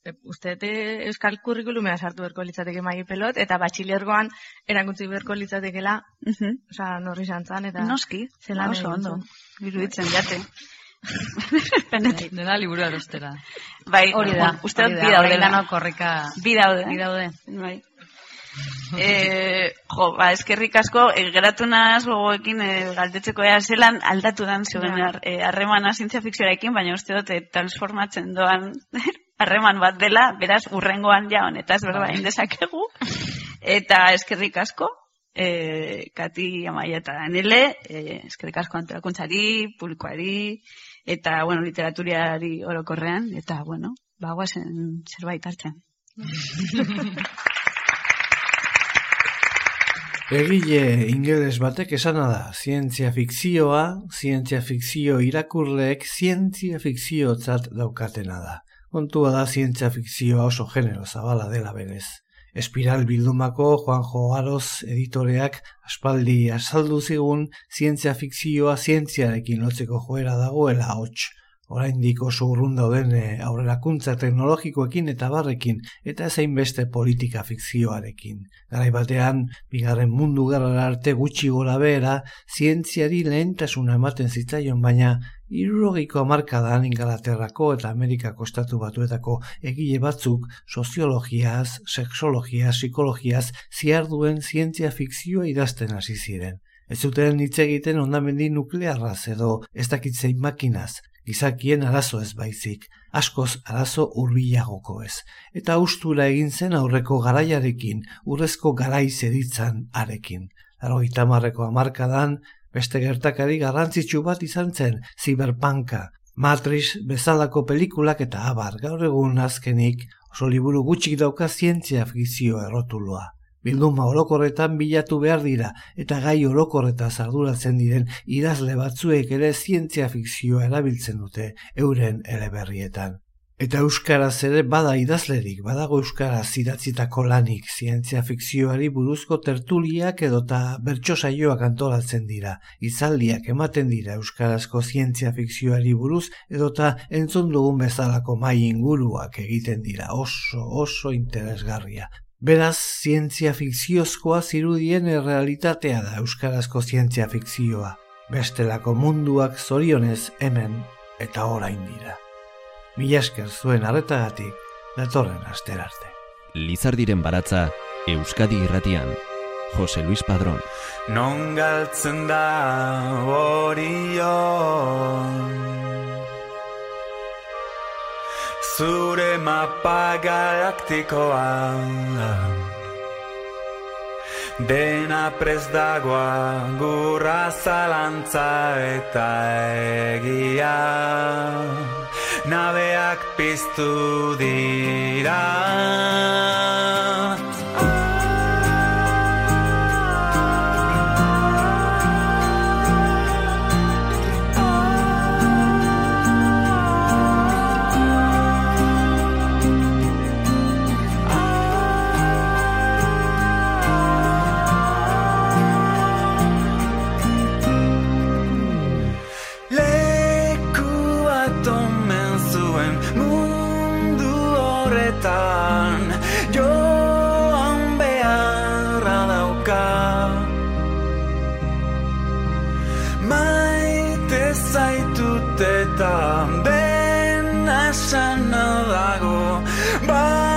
e, uste eh, euskal kurrikulumea sartu berko litzateke mai pelot, eta batxilergoan erakuntzi berko litzatekela, Mhm. oza, norri zantzan, eta... Noski, zelan oso ondo. Iruditzen jate. Bai, Dena liburu erostera. Bai, Hori da, uste dut bi daudela. danok korrika Bi daude. bi daude. Bai. E, jo, ba, eskerrik asko, e, geratu naz gogoekin e, galdetzeko ea zelan aldatu dan zuen e, harremana zientzia fikzioarekin, baina uste dut transformatzen doan harreman bat dela, beraz, urrengoan ja honetaz berba egin dezakegu. Eta eskerrik asko, e, Kati Amaia eta Danele, e, eskerrik asko antolakuntzari, publikoari, eta, bueno, literaturiari orokorrean, eta, bueno, bagoazen zerbait hartzen. Egile ingeles batek esana da, zientzia fikzioa, zientzia fikzio irakurleek zientzia fikziotzat daukatena da. Kontua da zientzia fikzioa oso genero zabala dela berez. Espiral bildumako Juanjo Aroz editoreak aspaldi azaldu zigun zientzia fikzioa zientziarekin lotzeko joera dagoela hots. Oraindik oso urrun dauden eh, aurrerakuntza teknologikoekin eta barrekin eta ezain beste politika fikzioarekin. Garai batean, bigarren mundu gerrara arte gutxi gora behera, zientziari lehentasuna ematen zitzaion, baina irurogiko hamarkadan Ingalaterrako eta Amerikako estatu batuetako egile batzuk soziologiaz, sexologiaz, psikologiaz ziarduen zientzia fikzioa idazten hasi ziren. Ez zuten hitz egiten ondamendi nuklearraz edo ez dakitzein makinaz, gizakien arazo ez baizik, askoz arazo hurbilagoko ez. Eta ustura egin zen aurreko garaiarekin, urrezko garai zeditzan arekin. Laro itamarreko amarkadan, beste gertakari garrantzitsu bat izan zen, ziberpanka, Matrix bezalako pelikulak eta abar, gaur egun azkenik, oso liburu gutxik dauka zientzia fikzio errotuloa. Bilduma orokorretan bilatu behar dira eta gai orokorretaz arduratzen diren idazle batzuek ere zientzia fikzioa erabiltzen dute euren eleberrietan. Eta euskaraz ere bada idazlerik, badago euskaraz idatzitako lanik zientzia fikzioari buruzko tertuliak edota bertso saioak antolatzen dira, izaldiak ematen dira euskarazko zientzia fikzioari buruz edota entzun dugun bezalako mai inguruak egiten dira oso oso interesgarria. Beraz, zientzia fikziozkoa zirudien errealitatea da euskarazko zientzia fikzioa. Bestelako munduak zorionez hemen eta orain dira. Mila esker zuen arretagatik, datorren asterarte. Lizardiren baratza Euskadi irratian. Jose Luis Padrón. Non galtzen da orion Zure mapa galaktikoa Dena prez dagoa gurra zalantza eta egia nabeak piztu dira. Zaitut eta dena esan dago Banoa